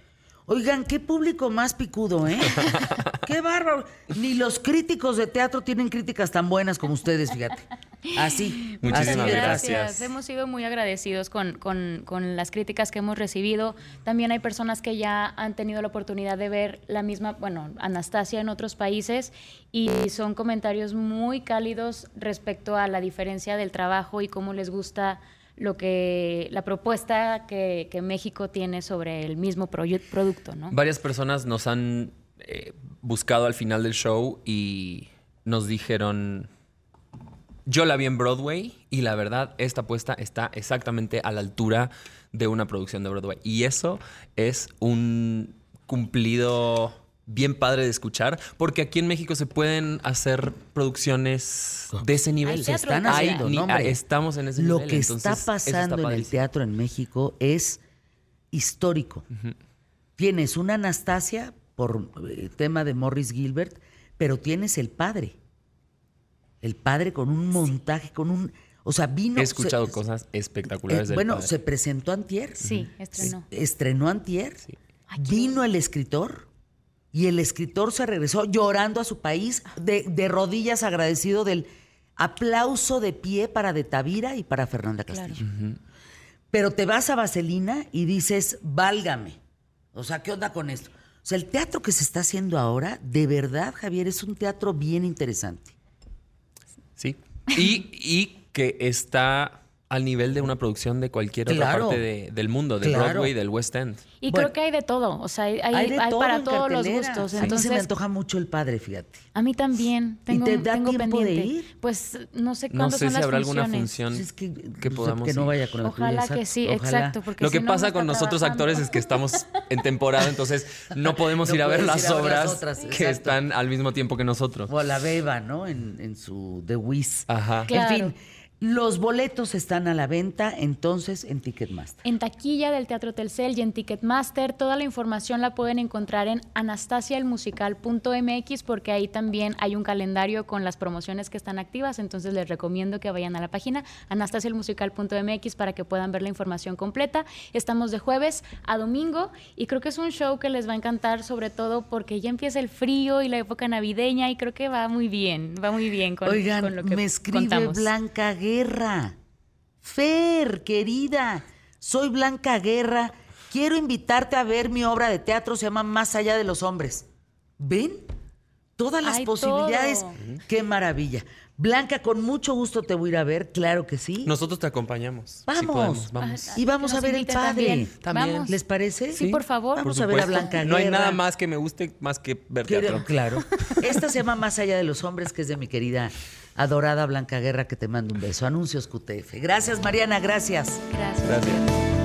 oigan, qué público más picudo, ¿eh? Qué bárbaro. Ni los críticos de teatro tienen críticas tan buenas como ustedes, fíjate. Así. Muchísimas así de Gracias. gracias. Hemos sido muy agradecidos con, con- con las críticas que hemos recibido. También hay personas que ya han tenido la oportunidad de ver la misma, bueno, Anastasia en otros países y son comentarios muy cálidos respecto a la diferencia del trabajo y cómo les gusta lo que la propuesta que, que México tiene sobre el mismo producto, ¿no? Varias personas nos han eh, buscado al final del show y nos dijeron, yo la vi en Broadway y la verdad, esta apuesta está exactamente a la altura de una producción de Broadway. Y eso es un cumplido bien padre de escuchar, porque aquí en México se pueden hacer producciones de ese nivel. Hay Se están haciendo, ni- ¿no, hombre? estamos en ese Lo nivel. que entonces, está pasando en el teatro en México es histórico. Tienes una Anastasia por eh, tema de Morris Gilbert, pero tienes el padre. El padre con un montaje, con un... O sea, vino... He escuchado se- cosas eh, espectaculares del bueno, padre. se presentó antier. Sí, estrenó. Estrenó antier. Vino el escritor y el escritor se regresó llorando a su país de, de rodillas agradecido del aplauso de pie para De Tavira y para Fernanda Castillo. Pero te vas a Vaselina y dices, válgame. O sea, ¿qué onda con esto? O sea, el teatro que se está haciendo ahora, de verdad, Javier, es un teatro bien interesante. Sí. Y, y que está al nivel de una producción de cualquier otra parte de- del mundo, de Claro. Broadway, del West End. Y Bueno. creo que hay de todo, o sea, hay, hay- Hay de hay todo para todos los gustos. a mí se Entonces, me antoja mucho el padre, fíjate. A mí también. Tengo, te da tengo tiempo de ir? Pues no sé No cuándo sé son si las habrá alguna función Pues es que, que no sé, podamos que no ir. vaya con la Ojalá que sí, Ojalá. exacto. Porque Lo que si no, pasa con nosotros trabajando. actores es que estamos en temporada, entonces no podemos No ir a ver las obras otras, que están al mismo tiempo que nosotros. O a la beba, ¿no? En, en su The Wiz. Ajá. Claro. En fin, Los boletos están a la venta entonces en Ticketmaster. En taquilla del Teatro Telcel y en Ticketmaster, toda la información la pueden encontrar en anastasiaelmusical.mx porque ahí también hay un calendario con las promociones que están activas, entonces les recomiendo que vayan a la página anastasiaelmusical.mx para que puedan ver la información completa. Estamos de jueves a domingo y creo que es un show que les va a encantar sobre todo porque ya empieza el frío y la época navideña y creo que va muy bien, va muy bien con, Oigan, con lo que me escribe contamos. Blanca Guerra. Fer, querida, soy Blanca Guerra. Quiero invitarte a ver mi obra de teatro, se llama Más allá de los hombres. ¿Ven? Todas las Hay posibilidades. todo. Qué maravilla. Blanca, con mucho gusto te voy a ir a ver, claro que sí. Nosotros te acompañamos. Vamos. podemos, vamos. Y vamos Que a nos ver el inviten padre. también. También. Vamos. ¿Les parece? Sí, por favor. Vamos Por a ver a supuesto. Blanca No hay Guerra. nada más que me guste más que ver Quiero- teatro. Claro. Esta se llama Más allá de los hombres, que es de mi querida adorada Blanca Guerra, que te mando un beso. Anuncios QTF. Gracias, Mariana, gracias. Gracias. Gracias.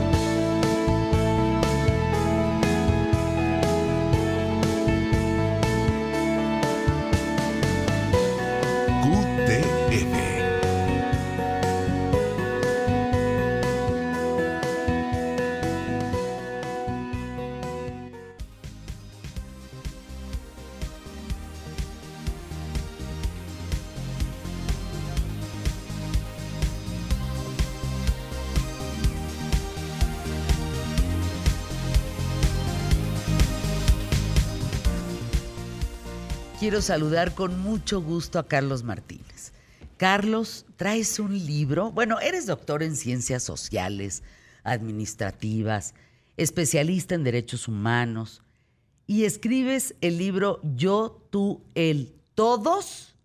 Quiero saludar con mucho gusto a Carlos Martínez. Carlos, traes un libro. Bueno, eres doctor en ciencias sociales, administrativas, especialista en derechos humanos y escribes el libro Yo, tú, él. Todos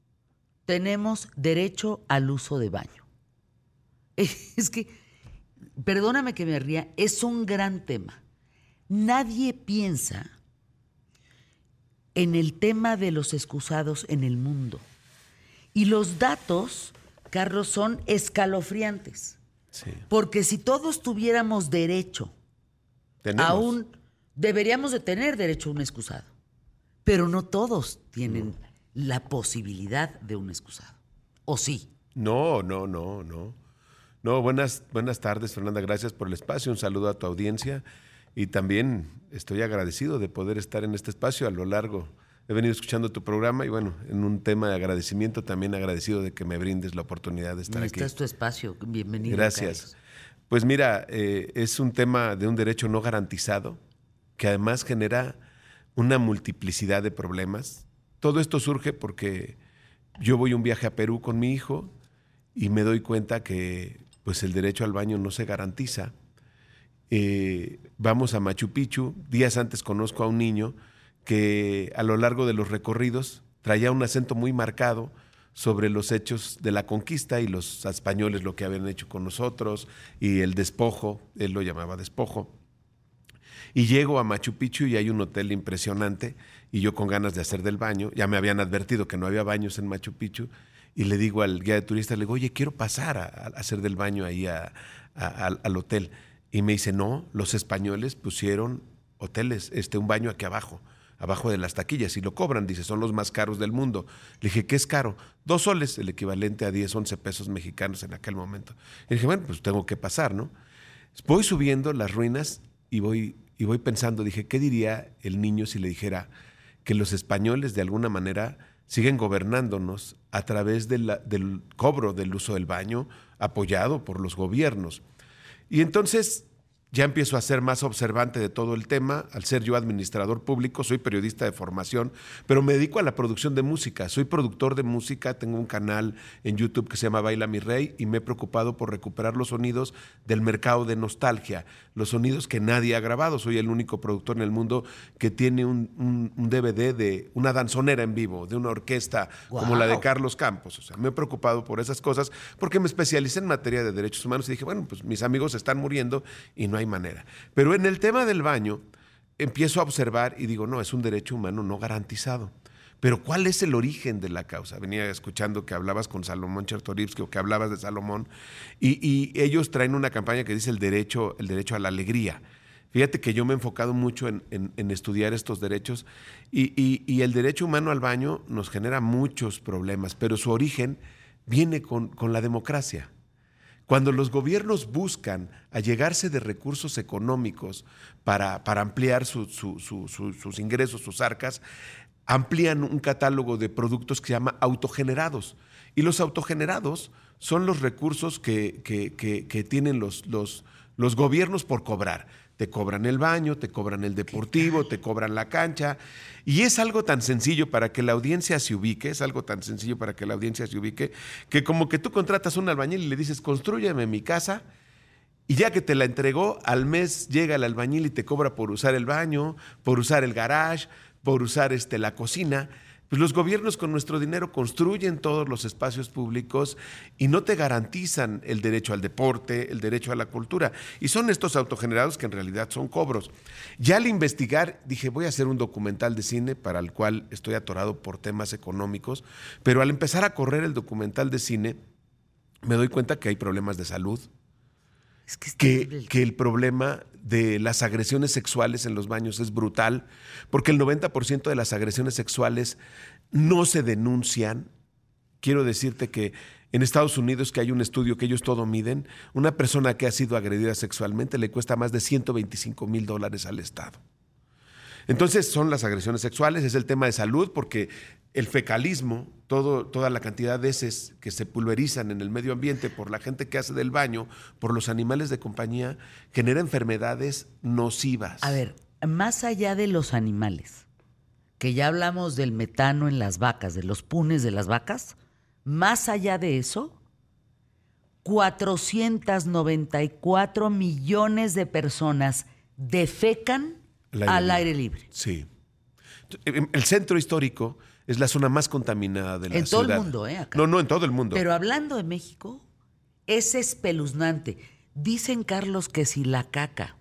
tenemos derecho al uso de baño. Es que, perdóname que me ría, es un gran tema. Nadie piensa en el tema de los excusados en el mundo. Y los datos, Carlos, son escalofriantes. Sí. Porque si todos tuviéramos derecho Tenemos. a un... Deberíamos de tener derecho a un excusado. Pero no todos tienen la posibilidad de un excusado. ¿O sí? No, no, no, no. No, buenas, buenas tardes, Fernanda. Gracias por el espacio. Un saludo a tu audiencia. Y también estoy agradecido de poder estar en este espacio a lo largo. He venido escuchando tu programa y bueno, en un tema de agradecimiento, también agradecido de que me brindes la oportunidad de estar Este aquí. es tu espacio. Bienvenido. Gracias. Carlos. Pues mira, eh, es un tema de un derecho no garantizado que además genera una multiplicidad de problemas. Todo esto surge porque yo voy un viaje a Perú con mi hijo y me doy cuenta que pues el derecho al baño no se garantiza. Eh, vamos a Machu Picchu. Días antes conozco a un niño que a lo largo de los recorridos traía un acento muy marcado sobre los hechos de la conquista y los españoles lo que habían hecho con nosotros y el despojo, él lo llamaba despojo. Y llego a Machu Picchu y hay un hotel impresionante y yo con ganas de hacer del baño, ya me habían advertido que no había baños en Machu Picchu y le digo al guía de turistas, le digo, oye, quiero pasar a, hacer del baño ahí al hotel. Y me dice, no, los españoles pusieron hoteles, este, un baño aquí abajo, abajo de las taquillas y lo cobran, dice, son los más caros del mundo. Le dije, ¿qué es caro? Dos soles, el equivalente a 10, 11 pesos mexicanos en aquel momento. Y dije, bueno, pues tengo que pasar, ¿no? Voy subiendo las ruinas y voy, y voy pensando, dije, ¿qué diría el niño si le dijera que los españoles de alguna manera siguen gobernándonos a través del cobro del uso del baño apoyado por los gobiernos? Y entonces ya empiezo a ser más observante de todo el tema. Al ser yo administrador público, soy periodista de formación, pero me dedico a la producción de música. Soy productor de música, tengo un canal en YouTube que se llama Baila mi Rey y me he preocupado por recuperar los sonidos del mercado de nostalgia, los sonidos que nadie ha grabado. Soy el único productor en el mundo que tiene un, un- un DVD de una danzonera en vivo, de una orquesta como la de. Carlos Campos. O sea, me he preocupado por esas cosas porque me especialicé en materia de derechos humanos y dije, bueno, pues mis amigos están muriendo y no hay manera. Pero en el tema del baño, empiezo a observar y digo, no, es un derecho humano no garantizado. Pero ¿cuál es el origen de la causa? Venía escuchando que hablabas con Salomón Chertorivsky o que hablabas de Salomón y, ellos traen una campaña que dice el derecho, el derecho a la alegría. Fíjate que yo me he enfocado mucho en, estudiar estos derechos y, el derecho humano al baño nos genera muchos problemas, pero su origen viene con la democracia. Cuando los gobiernos buscan allegarse de recursos económicos para, para ampliar su- su- su- su- sus ingresos, sus arcas, amplían un catálogo de productos que se llama autogenerados. Y los autogenerados son los recursos que, que- que- que tienen los, los, los gobiernos por cobrar. Te cobran el baño, te cobran el deportivo, te cobran la cancha. Y es algo tan sencillo para que la audiencia se ubique, es algo tan sencillo para que la audiencia se ubique, que como que tú contratas a un albañil y le dices, construyeme mi casa, y ya que te la entregó, al mes llega el albañil y te cobra por usar el baño, por usar el garage, por usar este, la cocina. Pues los gobiernos con nuestro dinero construyen todos los espacios públicos y no te garantizan el derecho al deporte, el derecho a la cultura. Y son estos autogenerados que en realidad son cobros. Ya al investigar, dije, voy a hacer un documental de cine para el cual estoy atorado por temas económicos, pero al empezar a correr el documental de cine, me doy cuenta que hay problemas de salud, Es que es que, el que el problema de las agresiones sexuales en los baños es brutal, porque el 90% de las agresiones sexuales no se denuncian. Quiero decirte que en Estados Unidos, que hay un estudio que ellos todo miden, una persona que ha sido agredida sexualmente le cuesta más de 125 mil dólares al Estado. Entonces son las agresiones sexuales, es el tema de salud, porque el fecalismo, todo, toda la cantidad de heces que se pulverizan en el medio ambiente por la gente que hace del baño, por los animales de compañía, genera enfermedades nocivas. A ver, más allá de los animales, que ya hablamos del metano en las vacas, de los punes de las vacas, más allá de eso, 494 millones de personas defecan Al aire al libre. aire libre. Sí. El centro histórico es la zona más contaminada de la En ciudad. todo el mundo, ¿eh? Acá. No, no, en todo el mundo. Pero hablando de México, es espeluznante. Dicen, Carlos, que si la caca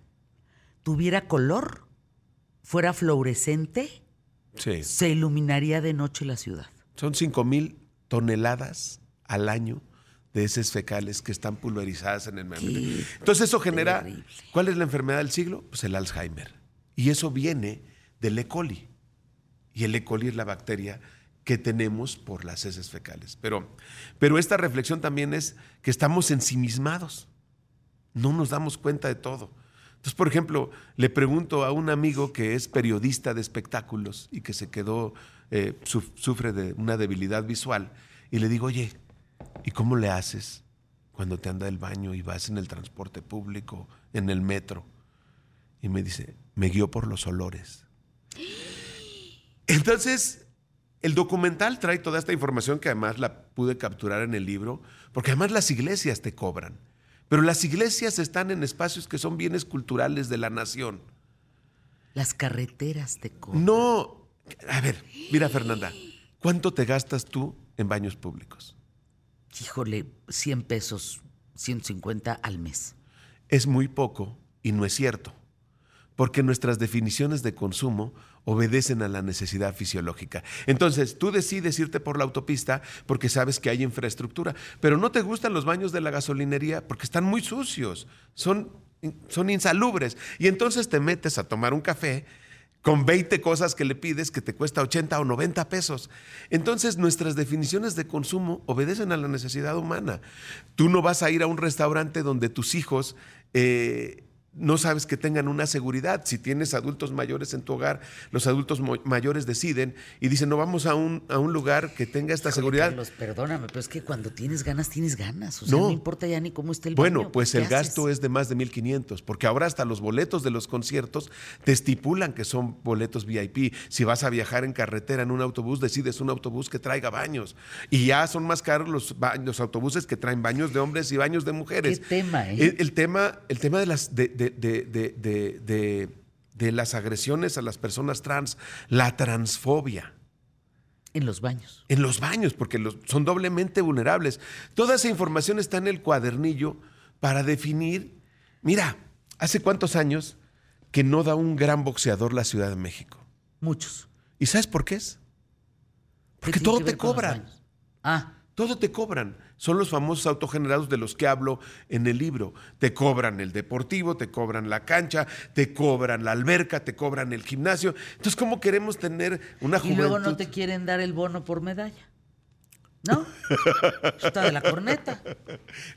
tuviera color, fuera fluorescente, sí. se iluminaría de noche la ciudad. Son 5 mil toneladas al año de heces fecales que están pulverizadas en el medio ambiente. Entonces eso genera, terrible. ¿cuál es la enfermedad del siglo? Pues el Alzheimer. Y eso viene del E. coli. Y el E. coli es la bacteria que tenemos por las heces fecales. Pero, pero esta reflexión también es que estamos ensimismados. No nos damos cuenta de todo. Entonces, por ejemplo, le pregunto a un amigo que es periodista de espectáculos y que se quedó, eh, suf- sufre de una debilidad visual, y le digo, oye, ¿y cómo le haces cuando te anda el baño y vas en el transporte público, en el metro? Y me dice, me guió por los olores. Entonces, el documental trae toda esta información que además la pude capturar en el libro, porque además las iglesias te cobran. Pero las iglesias están en espacios que son bienes culturales de la nación. Las carreteras te cobran. No, a ver, mira Fernanda, ¿cuánto te gastas tú en baños públicos? Híjole, 100 pesos, 150 al mes. Es muy poco y no es cierto, porque nuestras definiciones de consumo obedecen a la necesidad fisiológica. Entonces, tú decides irte por la autopista porque sabes que hay infraestructura, pero no te gustan los baños de la gasolinería porque están muy sucios, son, son insalubres. Y entonces te metes a tomar un café con 20 cosas que le pides que te cuesta 80 o 90 pesos. Entonces nuestras definiciones de consumo obedecen a la necesidad humana. Tú no vas a ir a un restaurante donde tus hijos eh, no sabes que tengan una seguridad. Si tienes adultos mayores en tu hogar, los adultos mayores deciden y dicen, no vamos a un, a un lugar que tenga esta Híjole, seguridad. Carlos, perdóname, pero es que cuando tienes ganas, tienes ganas. O sea, No. no, importa ya ni cómo esté el Bueno, baño, pues ¿qué el gasto es de más de 1.500, porque ahora hasta los boletos de los conciertos te estipulan que son boletos VIP. Si vas a viajar en carretera en un autobús, decides un autobús que traiga baños. Y ya son más caros los, los autobuses que traen baños de hombres y baños de mujeres. Qué tema, ¿eh? El, el tema, el tema de, las, de, de- de- de- de- las agresiones a las personas trans, la transfobia En los baños. en los baños, porque los- son doblemente vulnerables. Toda esa información está en el cuadernillo para definir. Mira, ¿hace cuántos años que no da un gran boxeador la Ciudad de México? Muchos. ¿Y sabes por qué es? ¿Qué Porque todo te cobran. Ah, Todo te cobran. Son los famosos autogenerados de los que hablo en el libro. Te cobran el deportivo, te cobran la cancha, te cobran la alberca, te cobran el gimnasio. Entonces, ¿cómo queremos tener una y juventud? luego no te quieren dar el bono por medalla. ¿No? Está de la corneta.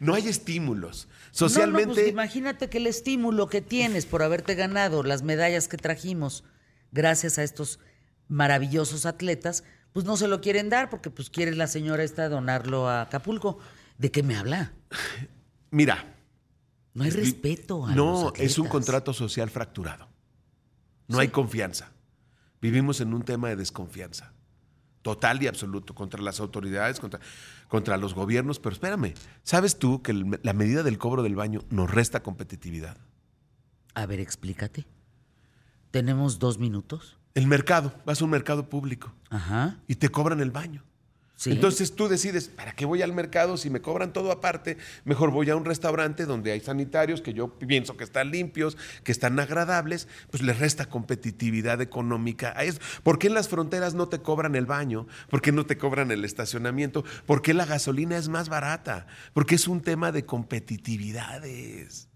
No hay estímulos. No, no, Socialmente. pues imagínate que el estímulo que tienes por haberte ganado las medallas que trajimos gracias a estos maravillosos atletas, pues no se lo quieren dar porque pues quiere la señora esta donarlo a Acapulco. ¿De qué me habla? Mira. No hay vi- respeto a No, los es un contrato social fracturado. No hay confianza. Vivimos en un tema de desconfianza. Total y absoluto contra las autoridades, contra, contra los gobiernos. Pero espérame, ¿sabes tú que el- la medida del cobro del baño nos resta competitividad? A ver, explícate. ¿Tenemos dos minutos? El mercado, vas a un mercado público Ajá. y te cobran el baño. Sí. Entonces tú decides, ¿para qué voy al mercado si me cobran todo aparte? Mejor voy a un restaurante donde hay sanitarios que yo pienso que están limpios, que están agradables, pues le resta competitividad económica a eso. ¿Por qué en las fronteras no te cobran el baño? ¿Por qué no te cobran el estacionamiento? ¿Por qué la gasolina es más barata? Porque es un tema de competitividades.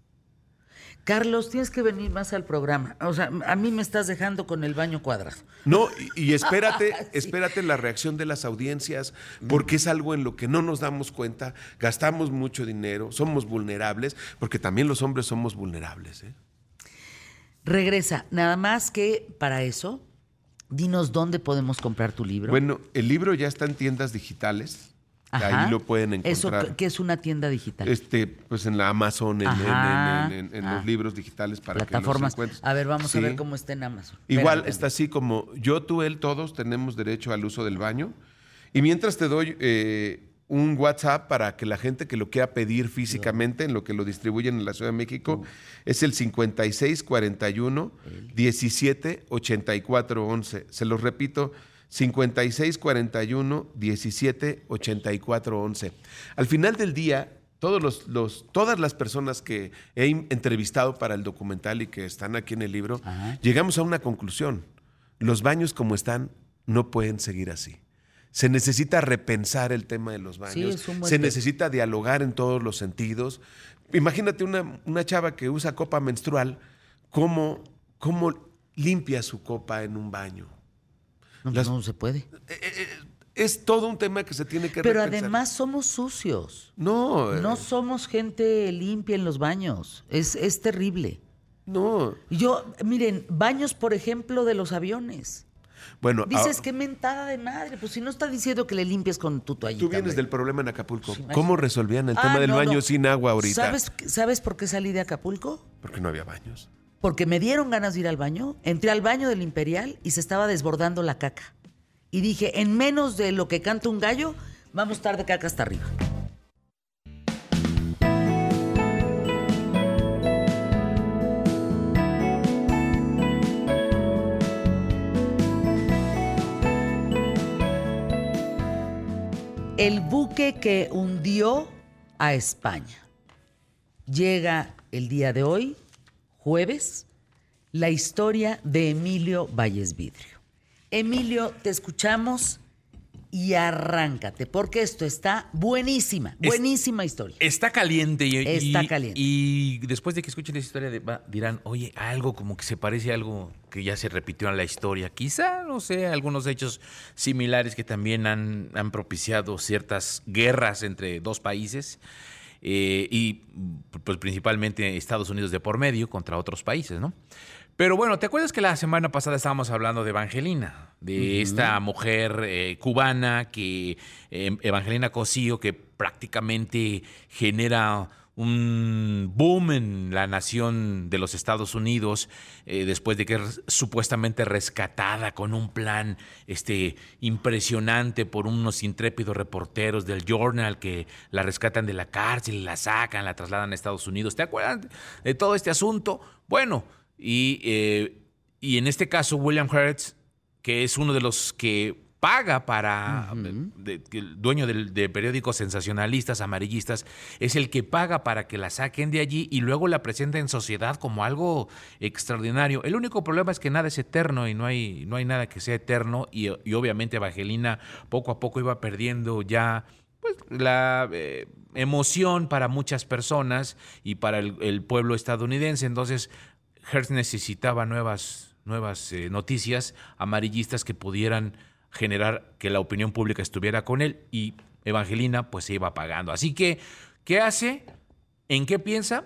Carlos, tienes que venir más al programa. O sea, a mí me estás dejando con el baño cuadrado. No, y, y espérate, espérate la reacción de las audiencias, porque es algo en lo que no nos damos cuenta, gastamos mucho dinero, somos vulnerables, porque también los hombres somos vulnerables. ¿eh? Regresa. Nada más que para eso, dinos dónde podemos comprar tu libro. Bueno, el libro ya está en tiendas digitales, Ajá. ahí lo pueden Eso, encontrar. que es una tienda digital? Este, pues en la Amazon, en, en- Ajá. en- en- en Ah. los libros digitales para Plataformas. que los encuentres. A ver, vamos Sí. a ver cómo está en Amazon. Igual Espérame, está así como yo, tú, él, todos tenemos derecho al uso del baño. Y mientras te doy eh, un WhatsApp para que la gente que lo quiera pedir físicamente, en lo que lo distribuyen en la Ciudad de México, es el 5641 17 84 11. Se los repito, 5641 17 84 11. Al final del día, todos los, los- todas las personas que he entrevistado para el documental y que están aquí en el libro, llegamos a una conclusión. Los baños como están no pueden seguir así. Se necesita repensar el tema de los baños. se necesita dialogar en todos los sentidos. Imagínate una, una chava que usa copa menstrual, ¿cómo, cómo limpia su copa en un baño? No, Las- no se puede. Es todo un tema que se tiene que Pero repensar. además somos sucios. No, eh, No somos gente limpia en los baños. Es, es terrible. no. Yo, miren, baños, por ejemplo, de los aviones. Bueno, Dices ah, que mentada de madre. Pues si no está diciendo que le limpies con tu toallita. tú vienes del problema en Acapulco. Sí, ¿Cómo resolvían el Ah, tema del no, baño no. sin agua ahorita? ¿Sabes, ¿Sabes por qué salí de Acapulco? Porque no había baños. Porque me dieron ganas de ir al baño. Entré al baño del Imperial y se estaba desbordando la caca. Y dije, en menos de lo que canta un gallo, vamos a estar de caca hasta arriba. El buque que hundió a España. Llega el día de hoy, jueves, la historia de Emilio Valles Vidrio. Emilio, te escuchamos y arráncate, porque esto está buenísima, Es- buenísima historia. Está caliente y, Está y- caliente. y después de que escuchen esa historia de- dirán, oye, algo como que se parece a algo que ya se repitió en la historia. Quizá, no sé, algunos hechos similares que también han, han propiciado ciertas guerras entre dos países eh, y pues principalmente Estados Unidos de por medio contra otros países, ¿no? Pero bueno, ¿te acuerdas que la semana pasada estábamos hablando de Evangelina? De esta mujer eh, cubana que, eh, Evangelina Cosío, que prácticamente genera un boom en la nación de los Estados Unidos eh, después de que es supuestamente rescatada con un plan este, impresionante por unos intrépidos reporteros del Journal que la rescatan de la cárcel, la sacan, la trasladan a Estados Unidos. ¿Te acuerdas de todo este asunto? Bueno, y, eh, y en este caso William Hertz, que es uno de los que paga para de- el dueño del- de, periódicos sensacionalistas, amarillistas, es el que paga para que la saquen de allí y luego la presenta en sociedad como algo extraordinario. El único problema es que nada es eterno y no hay, no hay nada que sea eterno y, y obviamente Evangelina poco a poco iba perdiendo ya pues, la eh, emoción para muchas personas y para el, el pueblo estadounidense. Entonces, Hertz necesitaba nuevas, nuevas eh, noticias amarillistas que pudieran generar que la opinión pública estuviera con él y Evangelina pues se iba apagando. Así que, ¿qué hace? ¿En qué piensa?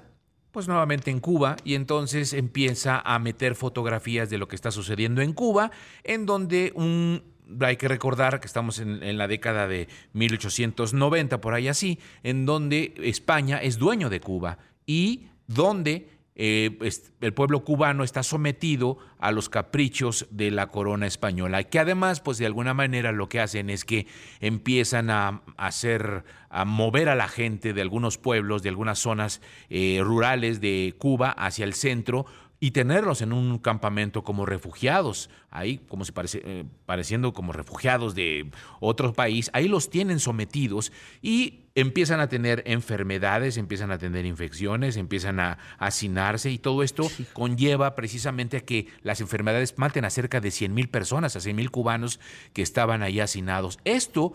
Pues nuevamente en Cuba y entonces empieza a meter fotografías de lo que está sucediendo en Cuba, en donde un hay que recordar que estamos en, en, la década de 1890, por ahí así, en donde España es dueño de Cuba y donde eh, el pueblo cubano está sometido a los caprichos de la corona española, que además, pues de alguna manera lo que hacen es que empiezan a hacer, a mover a la gente de algunos pueblos, de algunas zonas eh, rurales de Cuba hacia el centro, y tenerlos en un campamento como refugiados, ahí como si eh, pareciendo como refugiados de otro país, ahí los tienen sometidos y empiezan a tener enfermedades, empiezan a tener infecciones, empiezan a hacinarse y todo esto conlleva precisamente a que las enfermedades maten a cerca de 100 mil personas, a 100 mil cubanos que estaban ahí hacinados. Esto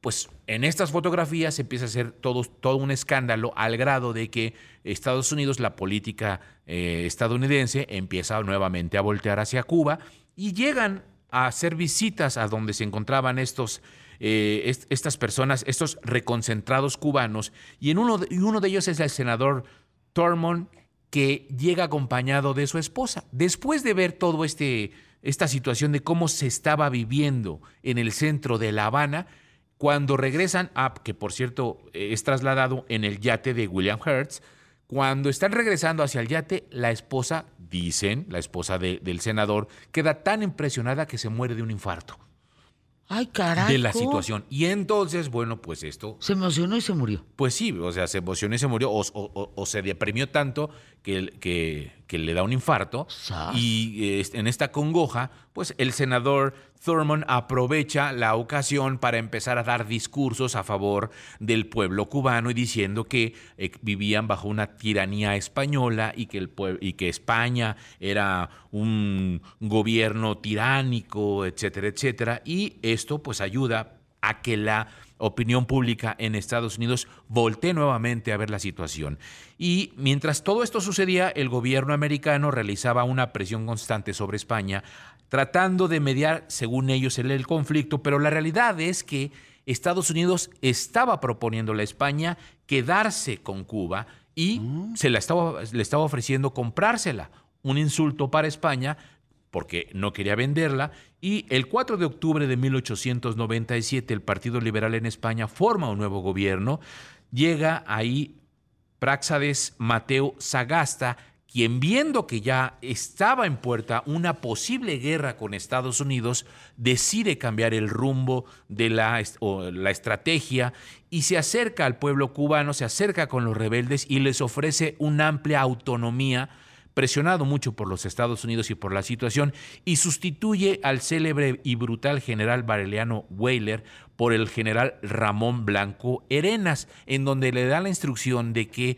pues en estas fotografías empieza a todo, todo un escándalo al grado de que Estados Unidos, la política eh, estadounidense, empieza nuevamente a voltear hacia Cuba y llegan a hacer visitas a donde se encontraban estos, eh, estas personas, estos reconcentrados cubanos, y, en uno, de, y uno de ellos es el senador Thurmond, que llega acompañado de su esposa. Después de ver todo este esta situación de cómo se estaba viviendo en el centro de La Habana, cuando regresan, a, que por cierto es trasladado en el yate de William Hertz, cuando están regresando hacia el yate, la esposa, dicen, la esposa de, del senador, queda tan impresionada que se muere de un infarto. Ay, caray. De la situación. Y entonces, bueno, pues esto. Se emocionó y se murió. Pues sí, o sea, se emocionó y se murió, o, o, o se deprimió tanto que, que, que, le da un infarto. Y eh, en esta congoja, pues el senador Thurmond aprovecha la ocasión para empezar a dar discursos a favor del pueblo cubano y diciendo que eh, vivían bajo una tiranía española y que, el y que España era un gobierno tiránico, etcétera, etcétera. Y esto pues ayuda a que la opinión pública en Estados Unidos voltee nuevamente a ver la situación. Y mientras todo esto sucedía, el gobierno americano realizaba una presión constante sobre España, tratando de mediar, según ellos, el, conflicto, pero la realidad es que Estados Unidos estaba proponiéndole a España quedarse con Cuba y mm. se la estaba, le estaba ofreciendo comprársela. Un insulto para España, porque no quería venderla, y el 4 de octubre de 1897 el Partido Liberal en España forma un nuevo gobierno, llega ahí Práxades Mateo Sagasta, quien viendo que ya estaba en puerta una posible guerra con Estados Unidos, decide cambiar el rumbo de la, la estrategia y se acerca al pueblo cubano, se acerca con los rebeldes y les ofrece una amplia autonomía presionado mucho por los Estados Unidos y por la situación, y sustituye al célebre y brutal general bareliano Weyler por el general Ramón Blanco Herenas, en donde le da la instrucción de que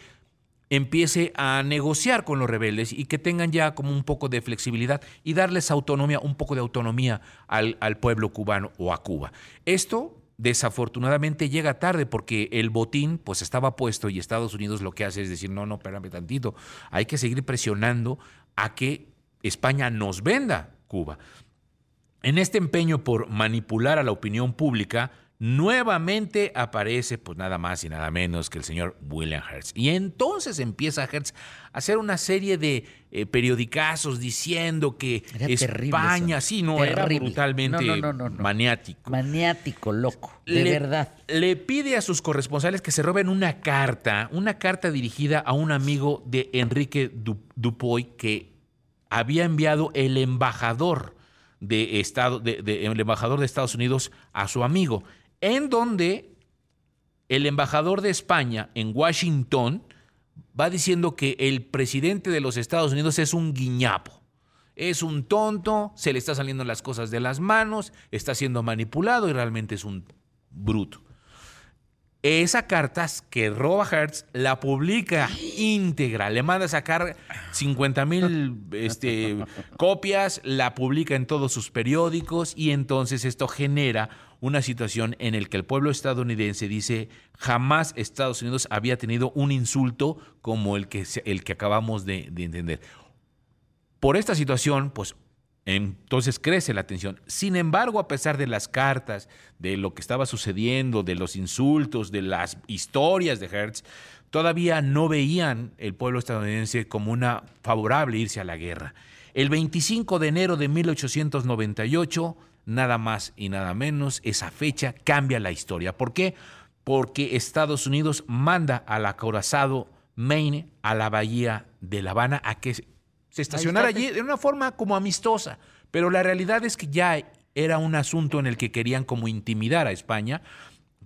empiece a negociar con los rebeldes y que tengan ya como un poco de flexibilidad y darles autonomía, un poco de autonomía al, al pueblo cubano o a Cuba. Esto desafortunadamente llega tarde porque el botín pues estaba puesto y Estados Unidos lo que hace es decir, no, no, espérame tantito, hay que seguir presionando a que España nos venda Cuba. En este empeño por manipular a la opinión pública, nuevamente aparece pues nada más y nada menos que el señor William Hertz. Y entonces empieza Hertz a hacer una serie de eh, periodicazos diciendo que Era España, sí, no, terrible. era brutalmente no, no, no, no, maniático. Maniático, loco, de le, verdad. Le pide a sus corresponsales que se roben una carta, una carta dirigida a un amigo de Enrique Dupoy que había enviado el embajador de Estado, de, de, el embajador de Estados Unidos a su amigo en donde el embajador de España en Washington va diciendo que el presidente de los Estados Unidos es un guiñapo, es un tonto, se le está saliendo las cosas de las manos, está siendo manipulado y realmente es un bruto. Esa carta que roba Hertz la publica íntegra, le manda a sacar 50 mil este, copias, la publica en todos sus periódicos y entonces esto genera una situación en la que el pueblo estadounidense dice jamás Estados Unidos había tenido un insulto como el que, el que acabamos de, de entender. Por esta situación, pues Entonces crece la tensión. Sin embargo, a pesar de las cartas, de lo que estaba sucediendo, de los insultos, de las historias de Hertz, todavía no veían el pueblo estadounidense como una favorable irse a la guerra. El 25 de enero de 1898, nada más y nada menos, esa fecha cambia la historia. ¿Por qué? Porque Estados Unidos manda al acorazado Maine a la bahía de La Habana a que se estacionara allí de una forma como amistosa. Pero la realidad es que ya era un asunto en el que querían como intimidar a España.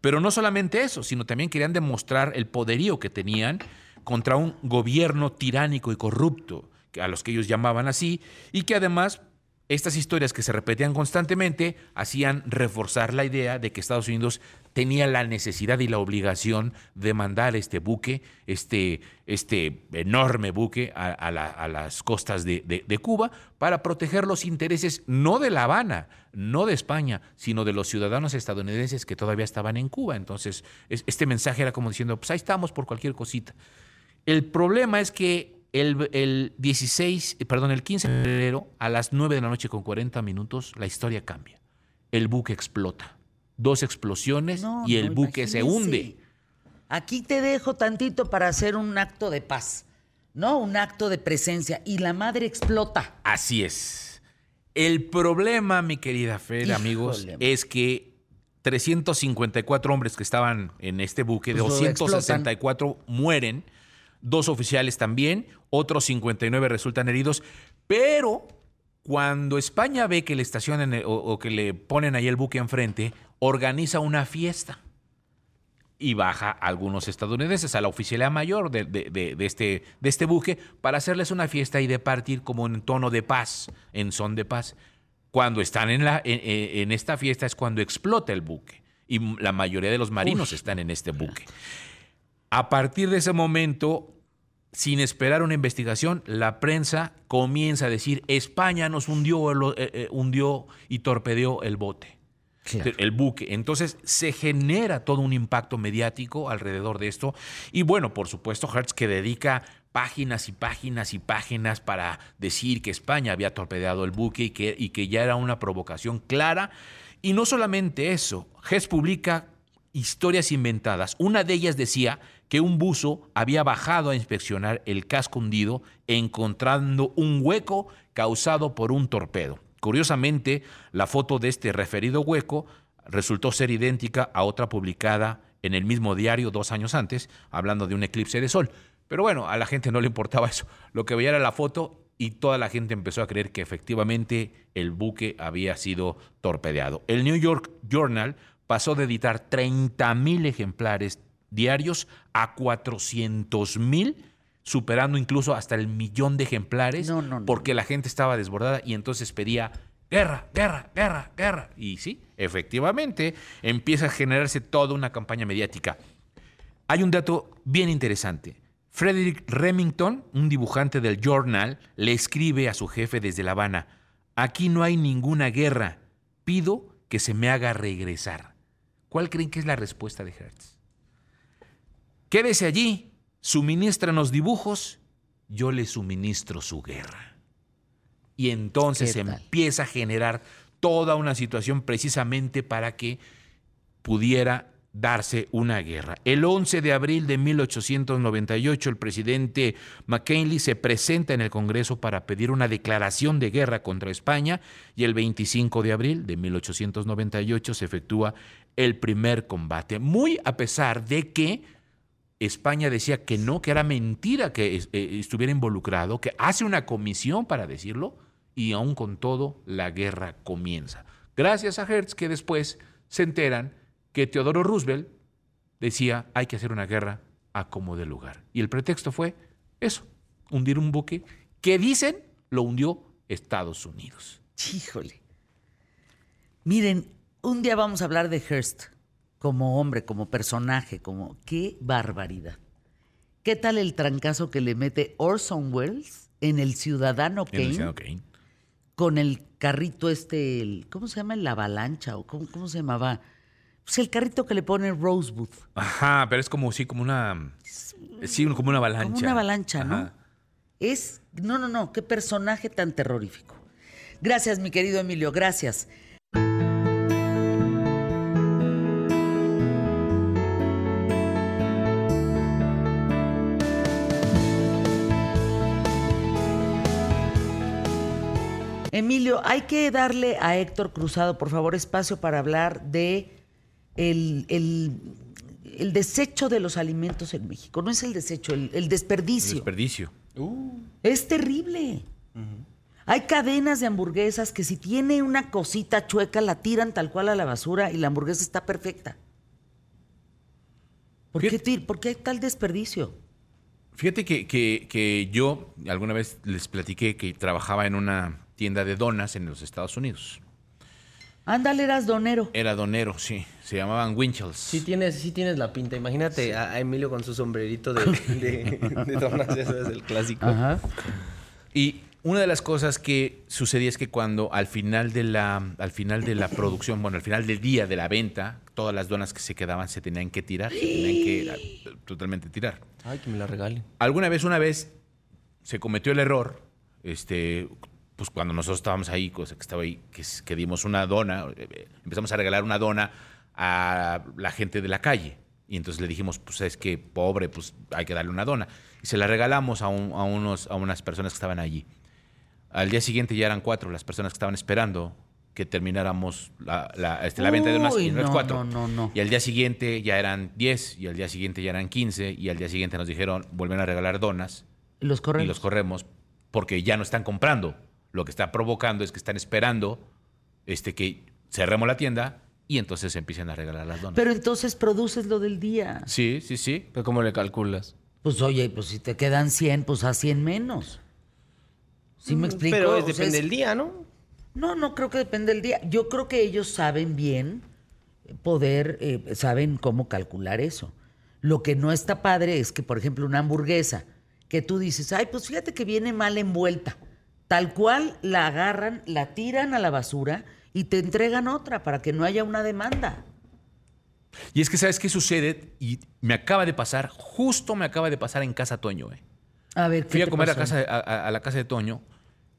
Pero no solamente eso, sino también querían demostrar el poderío que tenían contra un gobierno tiránico y corrupto, a los que ellos llamaban así, y que además estas historias que se repetían constantemente hacían reforzar la idea de que Estados Unidos tenía la necesidad y la obligación de mandar este buque, este, este enorme buque, a, las costas de, Cuba para proteger los intereses no de La Habana, no de España, sino de los ciudadanos estadounidenses que todavía estaban en Cuba. Entonces, este mensaje era como diciendo, pues ahí estamos por cualquier cosita. El problema es que el, 16, perdón, el 15 de febrero, a las 9 de la noche con 40 minutos, la historia cambia. El buque explota. Dos explosiones y el buque se hunde. Aquí te dejo tantito para hacer un acto de paz, ¿no? Un acto de presencia. Y la madre explota. Así es. El problema, mi querida Fer, amigos, es que 354 hombres que estaban en este buque, de 264 pues mueren dos oficiales también, otros 59 resultan heridos, pero cuando España ve que le estacionan eh, o, que le ponen ahí el buque enfrente, organiza una fiesta y baja a algunos estadounidenses, a la oficialidad mayor de, este, de este buque, para hacerles una fiesta y de partir como en tono de paz, en son de paz. Cuando están en, la, en, esta fiesta es cuando explota el buque y la mayoría de los marinos están en este buque. A partir de ese momento, sin esperar una investigación, la prensa comienza a decir, España nos hundió, eh, eh, hundió y torpedeó el bote. El buque. Entonces se genera todo un impacto mediático alrededor de esto. Y bueno, por supuesto, Hertz que dedica páginas y páginas y páginas para decir que España había torpedeado el buque y que, y que ya era una provocación clara. Y no solamente eso, Hertz publica historias inventadas. Una de ellas decía que un buzo había bajado a inspeccionar el casco hundido encontrando un hueco causado por un torpedo. Curiosamente, la foto de este referido hueco resultó ser idéntica a otra publicada en el mismo diario dos años antes, hablando de un eclipse de sol. Pero bueno, a la gente no le importaba eso. Lo que veía era la foto y toda la gente empezó a creer que efectivamente el buque había sido torpedeado. El New York Journal pasó de editar 30.000 ejemplares diarios a 400 mil, superando incluso hasta el millón de ejemplares, porque la gente estaba desbordada y entonces pedía guerra, guerra, guerra, guerra. Y sí, efectivamente, empieza a generarse toda una campaña mediática. Hay un dato bien interesante. Frederick Remington, un dibujante del Journal, le escribe a su jefe desde La Habana, aquí no hay ninguna guerra, pido que se me haga regresar. ¿Cuál creen que es la respuesta de Hertz? Quédese allí, suministranos dibujos, yo le suministro su guerra. Y entonces se empieza a generar toda una situación precisamente para que pudiera darse una guerra. El 11 de abril de 1898 el presidente McKinley se presenta en el Congreso para pedir una declaración de guerra contra España y el 25 de abril de 1898 se efectúa el primer combate, muy a pesar de que España decía que no, que era mentira que eh, estuviera involucrado, que hace una comisión para decirlo y aún con todo la guerra comienza. Gracias a Hertz que después se enteran que Teodoro Roosevelt decía hay que hacer una guerra a como de lugar. Y el pretexto fue eso, hundir un buque que dicen lo hundió Estados Unidos. Híjole. Miren, un día vamos a hablar de Hearst como hombre, como personaje, como qué barbaridad. ¿Qué tal el trancazo que le mete Orson Welles en el Ciudadano Kane? Con el carrito este, el, ¿cómo se llama? La avalancha o cómo, cómo se llamaba. Pues el carrito que le pone Rosebud. Ajá, pero es como sí, como una sí, como una avalancha. Como una avalancha, ¿no? Es no, no, no, qué personaje tan terrorífico. Gracias, mi querido Emilio, gracias. Emilio, hay que darle a Héctor Cruzado, por favor, espacio para hablar de el, el- el desecho de los alimentos en México. No es el desecho, el, el desperdicio. Desperdicio. Es terrible. Hay cadenas de hamburguesas que si tiene una cosita chueca la tiran tal cual a la basura y la hamburguesa está perfecta. ¿Por qué, ti- por qué hay tal desperdicio? Fíjate que, que- que yo alguna vez les platiqué que trabajaba en una tienda de donas en los Estados Unidos. Ándale, eras donero. Era donero, sí. Se llamaban Winchels. Sí tienes, sí tienes la pinta. Imagínate a, a Emilio con su sombrerito de, de, de donas, ya sabes, el clásico. Ajá. Y una de las cosas que sucedía es que cuando al final de la, al final de la producción, bueno, al final del día de la venta, todas las donas que se quedaban se tenían que tirar, se tenían que totalmente tirar. Ay, que me la regalen. Alguna vez, una vez, se cometió el error, este, pues cuando nosotros estábamos ahí, cosa que estaba ahí, que, dimos una dona, eh, eh, empezamos a regalar una dona a la gente de la calle. Y entonces le dijimos, pues es que pobre, pues hay que darle una dona. Y se la regalamos a, un- a unos, a unas personas que estaban allí. Al día siguiente ya eran cuatro las personas que estaban esperando que termináramos la, la, este, la venta de. Uy, y no, cuatro. no, no. Y al día siguiente ya eran 10, y al día siguiente ya eran 15, y al día siguiente nos dijeron, vuelven a regalar donas, Los corremos. y los corremos porque ya no están comprando. Lo que está provocando es que están esperando este, que cerremos la tienda y entonces empiecen a regalar las donas. Pero entonces produces lo del día. sí, sí, sí. ¿Pero cómo le calculas? Pues oye, pues si te quedan 100, pues a 100 menos. ¿Sí me explico? Pero O es, sea, depende es- del día, ¿no? No, no creo que depende del día. Yo creo que ellos saben bien poder, eh, saben cómo calcular eso. Lo que no está padre es que, por ejemplo, una hamburguesa, que tú dices, ay, pues fíjate que viene mal envuelta. Tal cual la agarran, la tiran a la basura y te entregan otra para que no haya una demanda. Y es que, ¿sabes qué sucede? Y me acaba de pasar, justo me acaba de pasar en casa Toño. ¿eh? A ver, ¿qué Fui a te comer a, casa, a, la casa de Toño.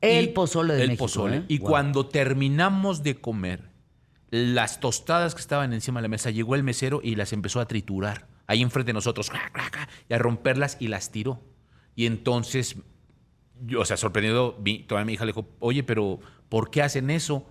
El pozole de el México, pozole. ¿eh? Y Wow. cuando terminamos de comer, las tostadas que estaban encima de la mesa, llegó el mesero y las empezó a triturar. Ahí enfrente de nosotros, y a romperlas y las tiró. Y entonces, yo, o sea, sorprendido, vi, toda mi hija le dijo, oye, pero ¿por qué hacen eso?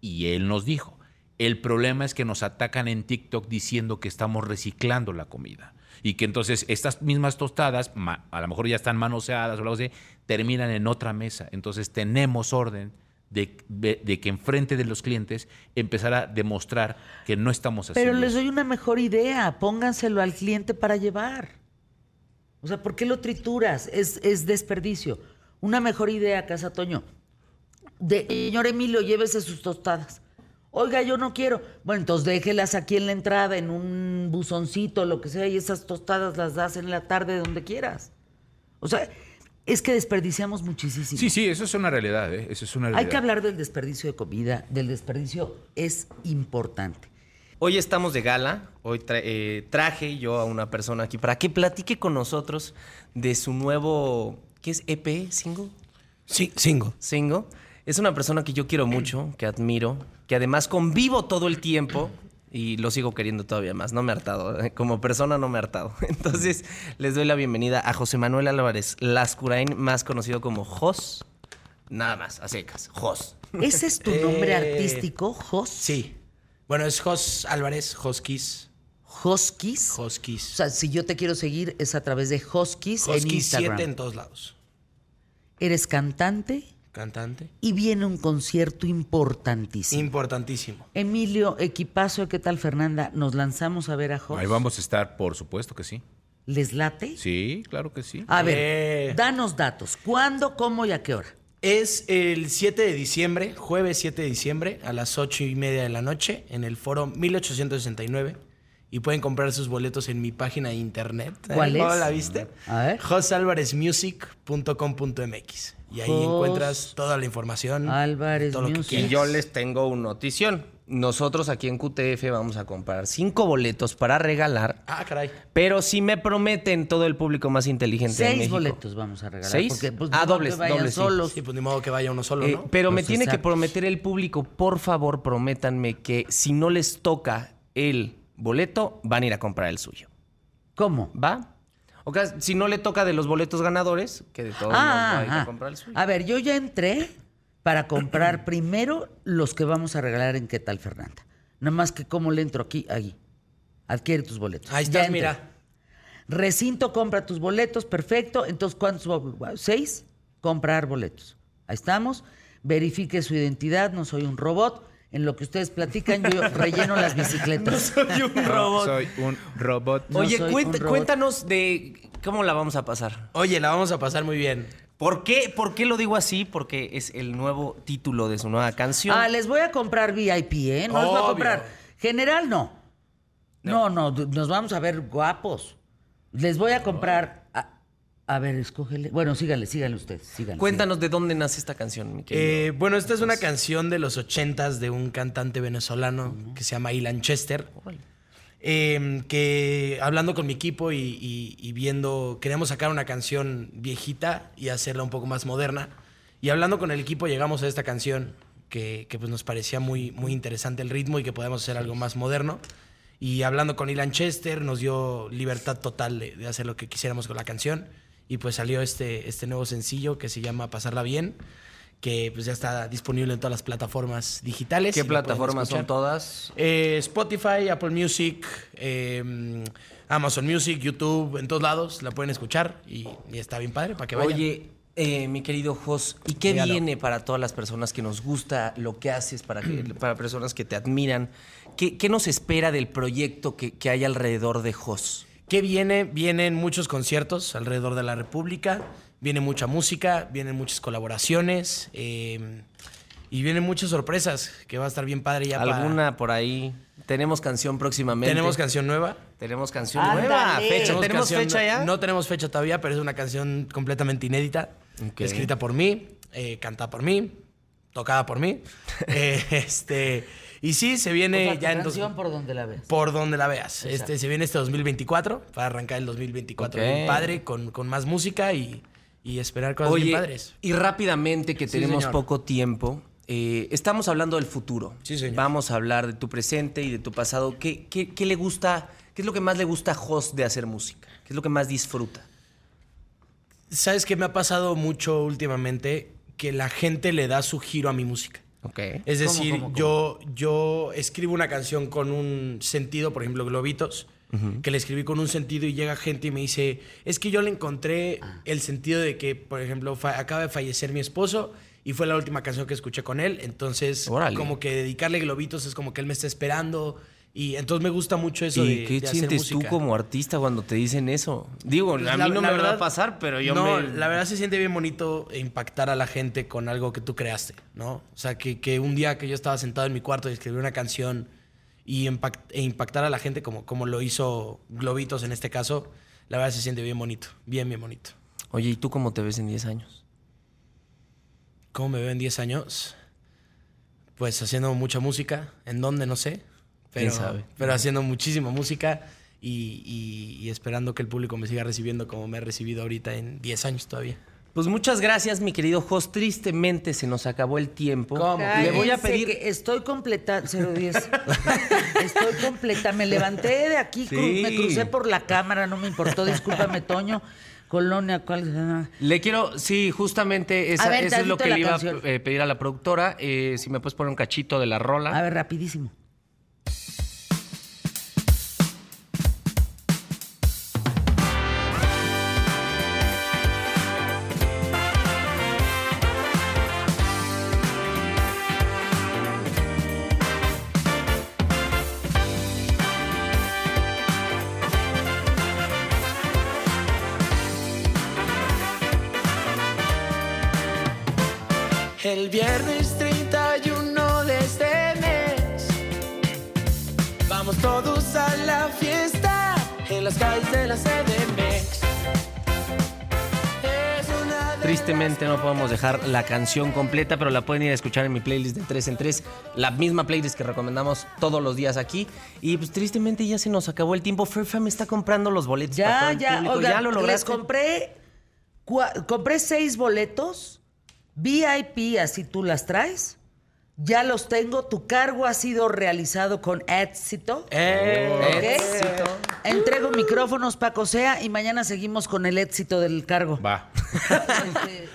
Y él nos dijo, el problema es que nos atacan en TikTok diciendo que estamos reciclando la comida. Y que entonces estas mismas tostadas, a lo mejor ya están manoseadas o algo así, terminan en otra mesa. Entonces tenemos orden de, de- de que enfrente de los clientes empezar a demostrar que no estamos haciendo Pero les doy una mejor idea. Pónganselo al cliente para llevar. O sea, ¿por qué lo trituras? Es, es desperdicio. Una mejor idea, Casa Toño. De, señor Emilio, llévese sus tostadas. Oiga, yo no quiero. Bueno, entonces déjelas aquí en la entrada, en un buzoncito, lo que sea, y esas tostadas las das en la tarde donde quieras. O sea, es que desperdiciamos muchísimo. Sí, sí, eso es una realidad. ¿eh? Eso es una realidad. Hay que hablar del desperdicio de comida, del desperdicio es importante. Hoy estamos de gala. Hoy tra- eh, traje yo a una persona aquí para que platique con nosotros de su nuevo. ¿Qué es EP? ¿Single? Sí, single. Single. Es una persona que yo quiero mucho, que admiro, que además convivo todo el tiempo y lo sigo queriendo todavía más. No me ha hartado. eh, Como persona no me ha hartado. Entonces les doy la bienvenida a José Manuel Álvarez Lascurain, más conocido como Jos. Nada más, a secas. Jos. ¿Ese es tu nombre Eh, artístico, Jos? Sí. Bueno, es Jos Álvarez, Joskis. Hoskis. O Joskis. sea, si yo te quiero seguir es a través de Hoskis en Joskis Instagram. 7 en todos lados. Eres cantante Cantante. y viene un concierto importantísimo. Importantísimo. Emilio, equipazo, ¿qué tal Fernanda? Nos lanzamos a ver a Jos. Ahí vamos a estar, por supuesto que sí. ¿Les late? Sí, claro que sí. A ver, Eh. danos datos. ¿Cuándo, cómo y a qué hora? Es el 7 de diciembre, jueves 7 de diciembre, a las 8 y media de la noche, en el foro 1869. Y pueden comprar sus boletos en mi página de internet. ¿Cuál ¿Cómo es? la viste? A ver. josalvarezmusic.com.mx. Y ahí Jos- encuentras toda la información. Álvarez todo lo que Music. Y yo les tengo una notición. nosotros aquí en QTF vamos a comprar cinco boletos para regalar. Ah, caray. Pero si me prometen todo el público más inteligente de Seis México. boletos vamos a regalar. ¿Seis? Porque, pues, Ah, no dobles, que vayan dobles, sí. solos. Sí, pues ni modo que vaya uno solo, Eh, ¿no? pero me Los tiene que prometer el público, por favor, prométanme que si no les toca el boleto, van a ir a comprar el suyo. ¿Cómo? ¿Va? O sea, si no le toca de los boletos ganadores, que de todos modos va a ir a Ah, comprar el ah. suyo. a ver, yo ya entré para comprar primero los que vamos a regalar en ¿Qué tal, Fernanda? Nada más que cómo le entro aquí, ahí. Adquiere tus boletos. Ahí estás, mira. Recinto, compra tus boletos, perfecto. Entonces, ¿cuántos? ¿Seis? Comprar boletos. Ahí estamos. Verifique su identidad, no soy un robot. En lo que ustedes platican, yo relleno las bicicletas. Soy un robot. Soy un robot. No Oye, un robot. cuéntanos de cómo la vamos a pasar. Oye, la vamos a pasar muy bien. ¿Por qué, ¿Por qué lo digo así? Porque es el nuevo título de su nueva canción. Ah, les voy a comprar VIP, ¿eh? No les voy a Obvio. comprar. General, no. No, no, nos vamos a ver guapos. Les voy a comprar. A, ver, escógele. Bueno, síganle, síganle ustedes. Síganle, Cuéntanos de dónde nace esta canción, mi querido. Eh, bueno, esta es una canción de los ochentas de un cantante venezolano que se llama Ilan Chester. Eh, que hablando con mi equipo y, y- y viendo, queríamos sacar una canción viejita y hacerla un poco más moderna. Y hablando con el equipo llegamos a esta canción que, que, pues nos parecía muy, muy interesante el ritmo y que podemos hacer algo más moderno. Y hablando con Ilan Chester nos dio libertad total de, de hacer lo que quisiéramos con la canción. Y pues salió este, este nuevo sencillo que se llama Pasarla Bien, que pues ya está disponible en todas las plataformas digitales. ¿Qué plataformas son todas? Eh, Spotify, Apple Music, eh, Amazon Music, YouTube, en todos lados la pueden escuchar y, y está bien padre para que vayan. Oye, eh, mi querido Jos, ¿y qué viene para todas las personas que nos gusta lo que haces, para, que- para personas que te admiran? ¿Qué, qué nos espera del proyecto que, que hay alrededor de Jos? ¿Qué viene? Vienen muchos conciertos alrededor de la República, viene mucha música, vienen muchas colaboraciones eh, y vienen muchas sorpresas que va a estar bien padre ya para- ¿Alguna por ahí? Tenemos canción próximamente. Tenemos canción nueva. Tenemos canción Ándale. nueva. Fecha. ¿Tenemos canción- fecha ya? No tenemos fecha todavía, pero es una canción completamente inédita. Escrita por mí, eh, cantada por mí, tocada por mí. Eh, este, y sí, se O viene sea, ya en dos- por donde la ves. por donde la veas. Este, se viene este 2024, para arrancar el 2024 Ok. bien padre, con, con más música y, y esperar cosas bien Oye, padres. y rápidamente, que Sí, tenemos señor. poco tiempo, eh, estamos hablando del futuro. Sí, señor. Vamos a hablar de tu presente y de tu pasado. ¿Qué, qué- qué le gusta, qué es lo que más le gusta a Jos de hacer música? ¿Qué es lo que más disfruta? ¿Sabes qué me ha pasado mucho últimamente? Que la gente le da su giro a mi música. Es ¿Cómo, decir, cómo, cómo? Yo, yo escribo una canción con un sentido, por ejemplo, Globitos, que le escribí con un sentido y llega gente y me dice, es que yo le encontré Ah. el sentido de que, por ejemplo, acaba de fallecer mi esposo y fue la última canción que escuché con él, entonces como que dedicarle Globitos es como que él me está esperando y entonces me gusta mucho eso ¿Y de, qué de hacer sientes tú como artista cuando te dicen eso? Digo, a mí La- no la me va a pasar, pero yo no, me... la verdad se siente bien bonito impactar a la gente con algo que tú creaste, ¿no? O sea, que, que un día que yo estaba sentado en mi cuarto y escribí una canción y impact- e impactar a la gente como, como lo hizo Globitos en este caso, la verdad se siente bien bonito, bien, bien bonito. Oye, ¿y tú cómo te ves en 10 años? ¿Cómo me veo en 10 años? Pues haciendo mucha música, ¿en dónde? No sé. Pero, ¿Quién sabe? Pero haciendo muchísima música y, y- y esperando que el público me siga recibiendo como me ha recibido ahorita en 10 años todavía. Pues muchas gracias, mi querido Jos. Tristemente se nos acabó el tiempo. Le voy a pedir... que estoy completa, 010. estoy completa. Me levanté de aquí, cru- me crucé por la cámara, no me importó. Discúlpame, Toño. Colonia, ¿cuál? Le quiero, sí, justamente esa- ver, eso es lo que le iba a eh, pedir a la productora. Eh, si me puedes poner un cachito de la rola. A ver, rapidísimo. De la CDMX Es una de tristemente no podemos dejar la canción completa, pero la pueden ir a escuchar en mi playlist de 3 en 3, la misma playlist que recomendamos todos los días aquí. Y pues tristemente ya se nos acabó el tiempo. Fair me está comprando los boletos para todo Ya, el ya, público. oigan, ya lo les lograste. compré, cua- compré seis boletos, VIP, así tú las traes. Ya los tengo, tu cargo ha sido realizado con éxito. Eh, éxito. Entrego micrófonos, Paco Sea, y mañana seguimos con el éxito del cargo. Va. Este,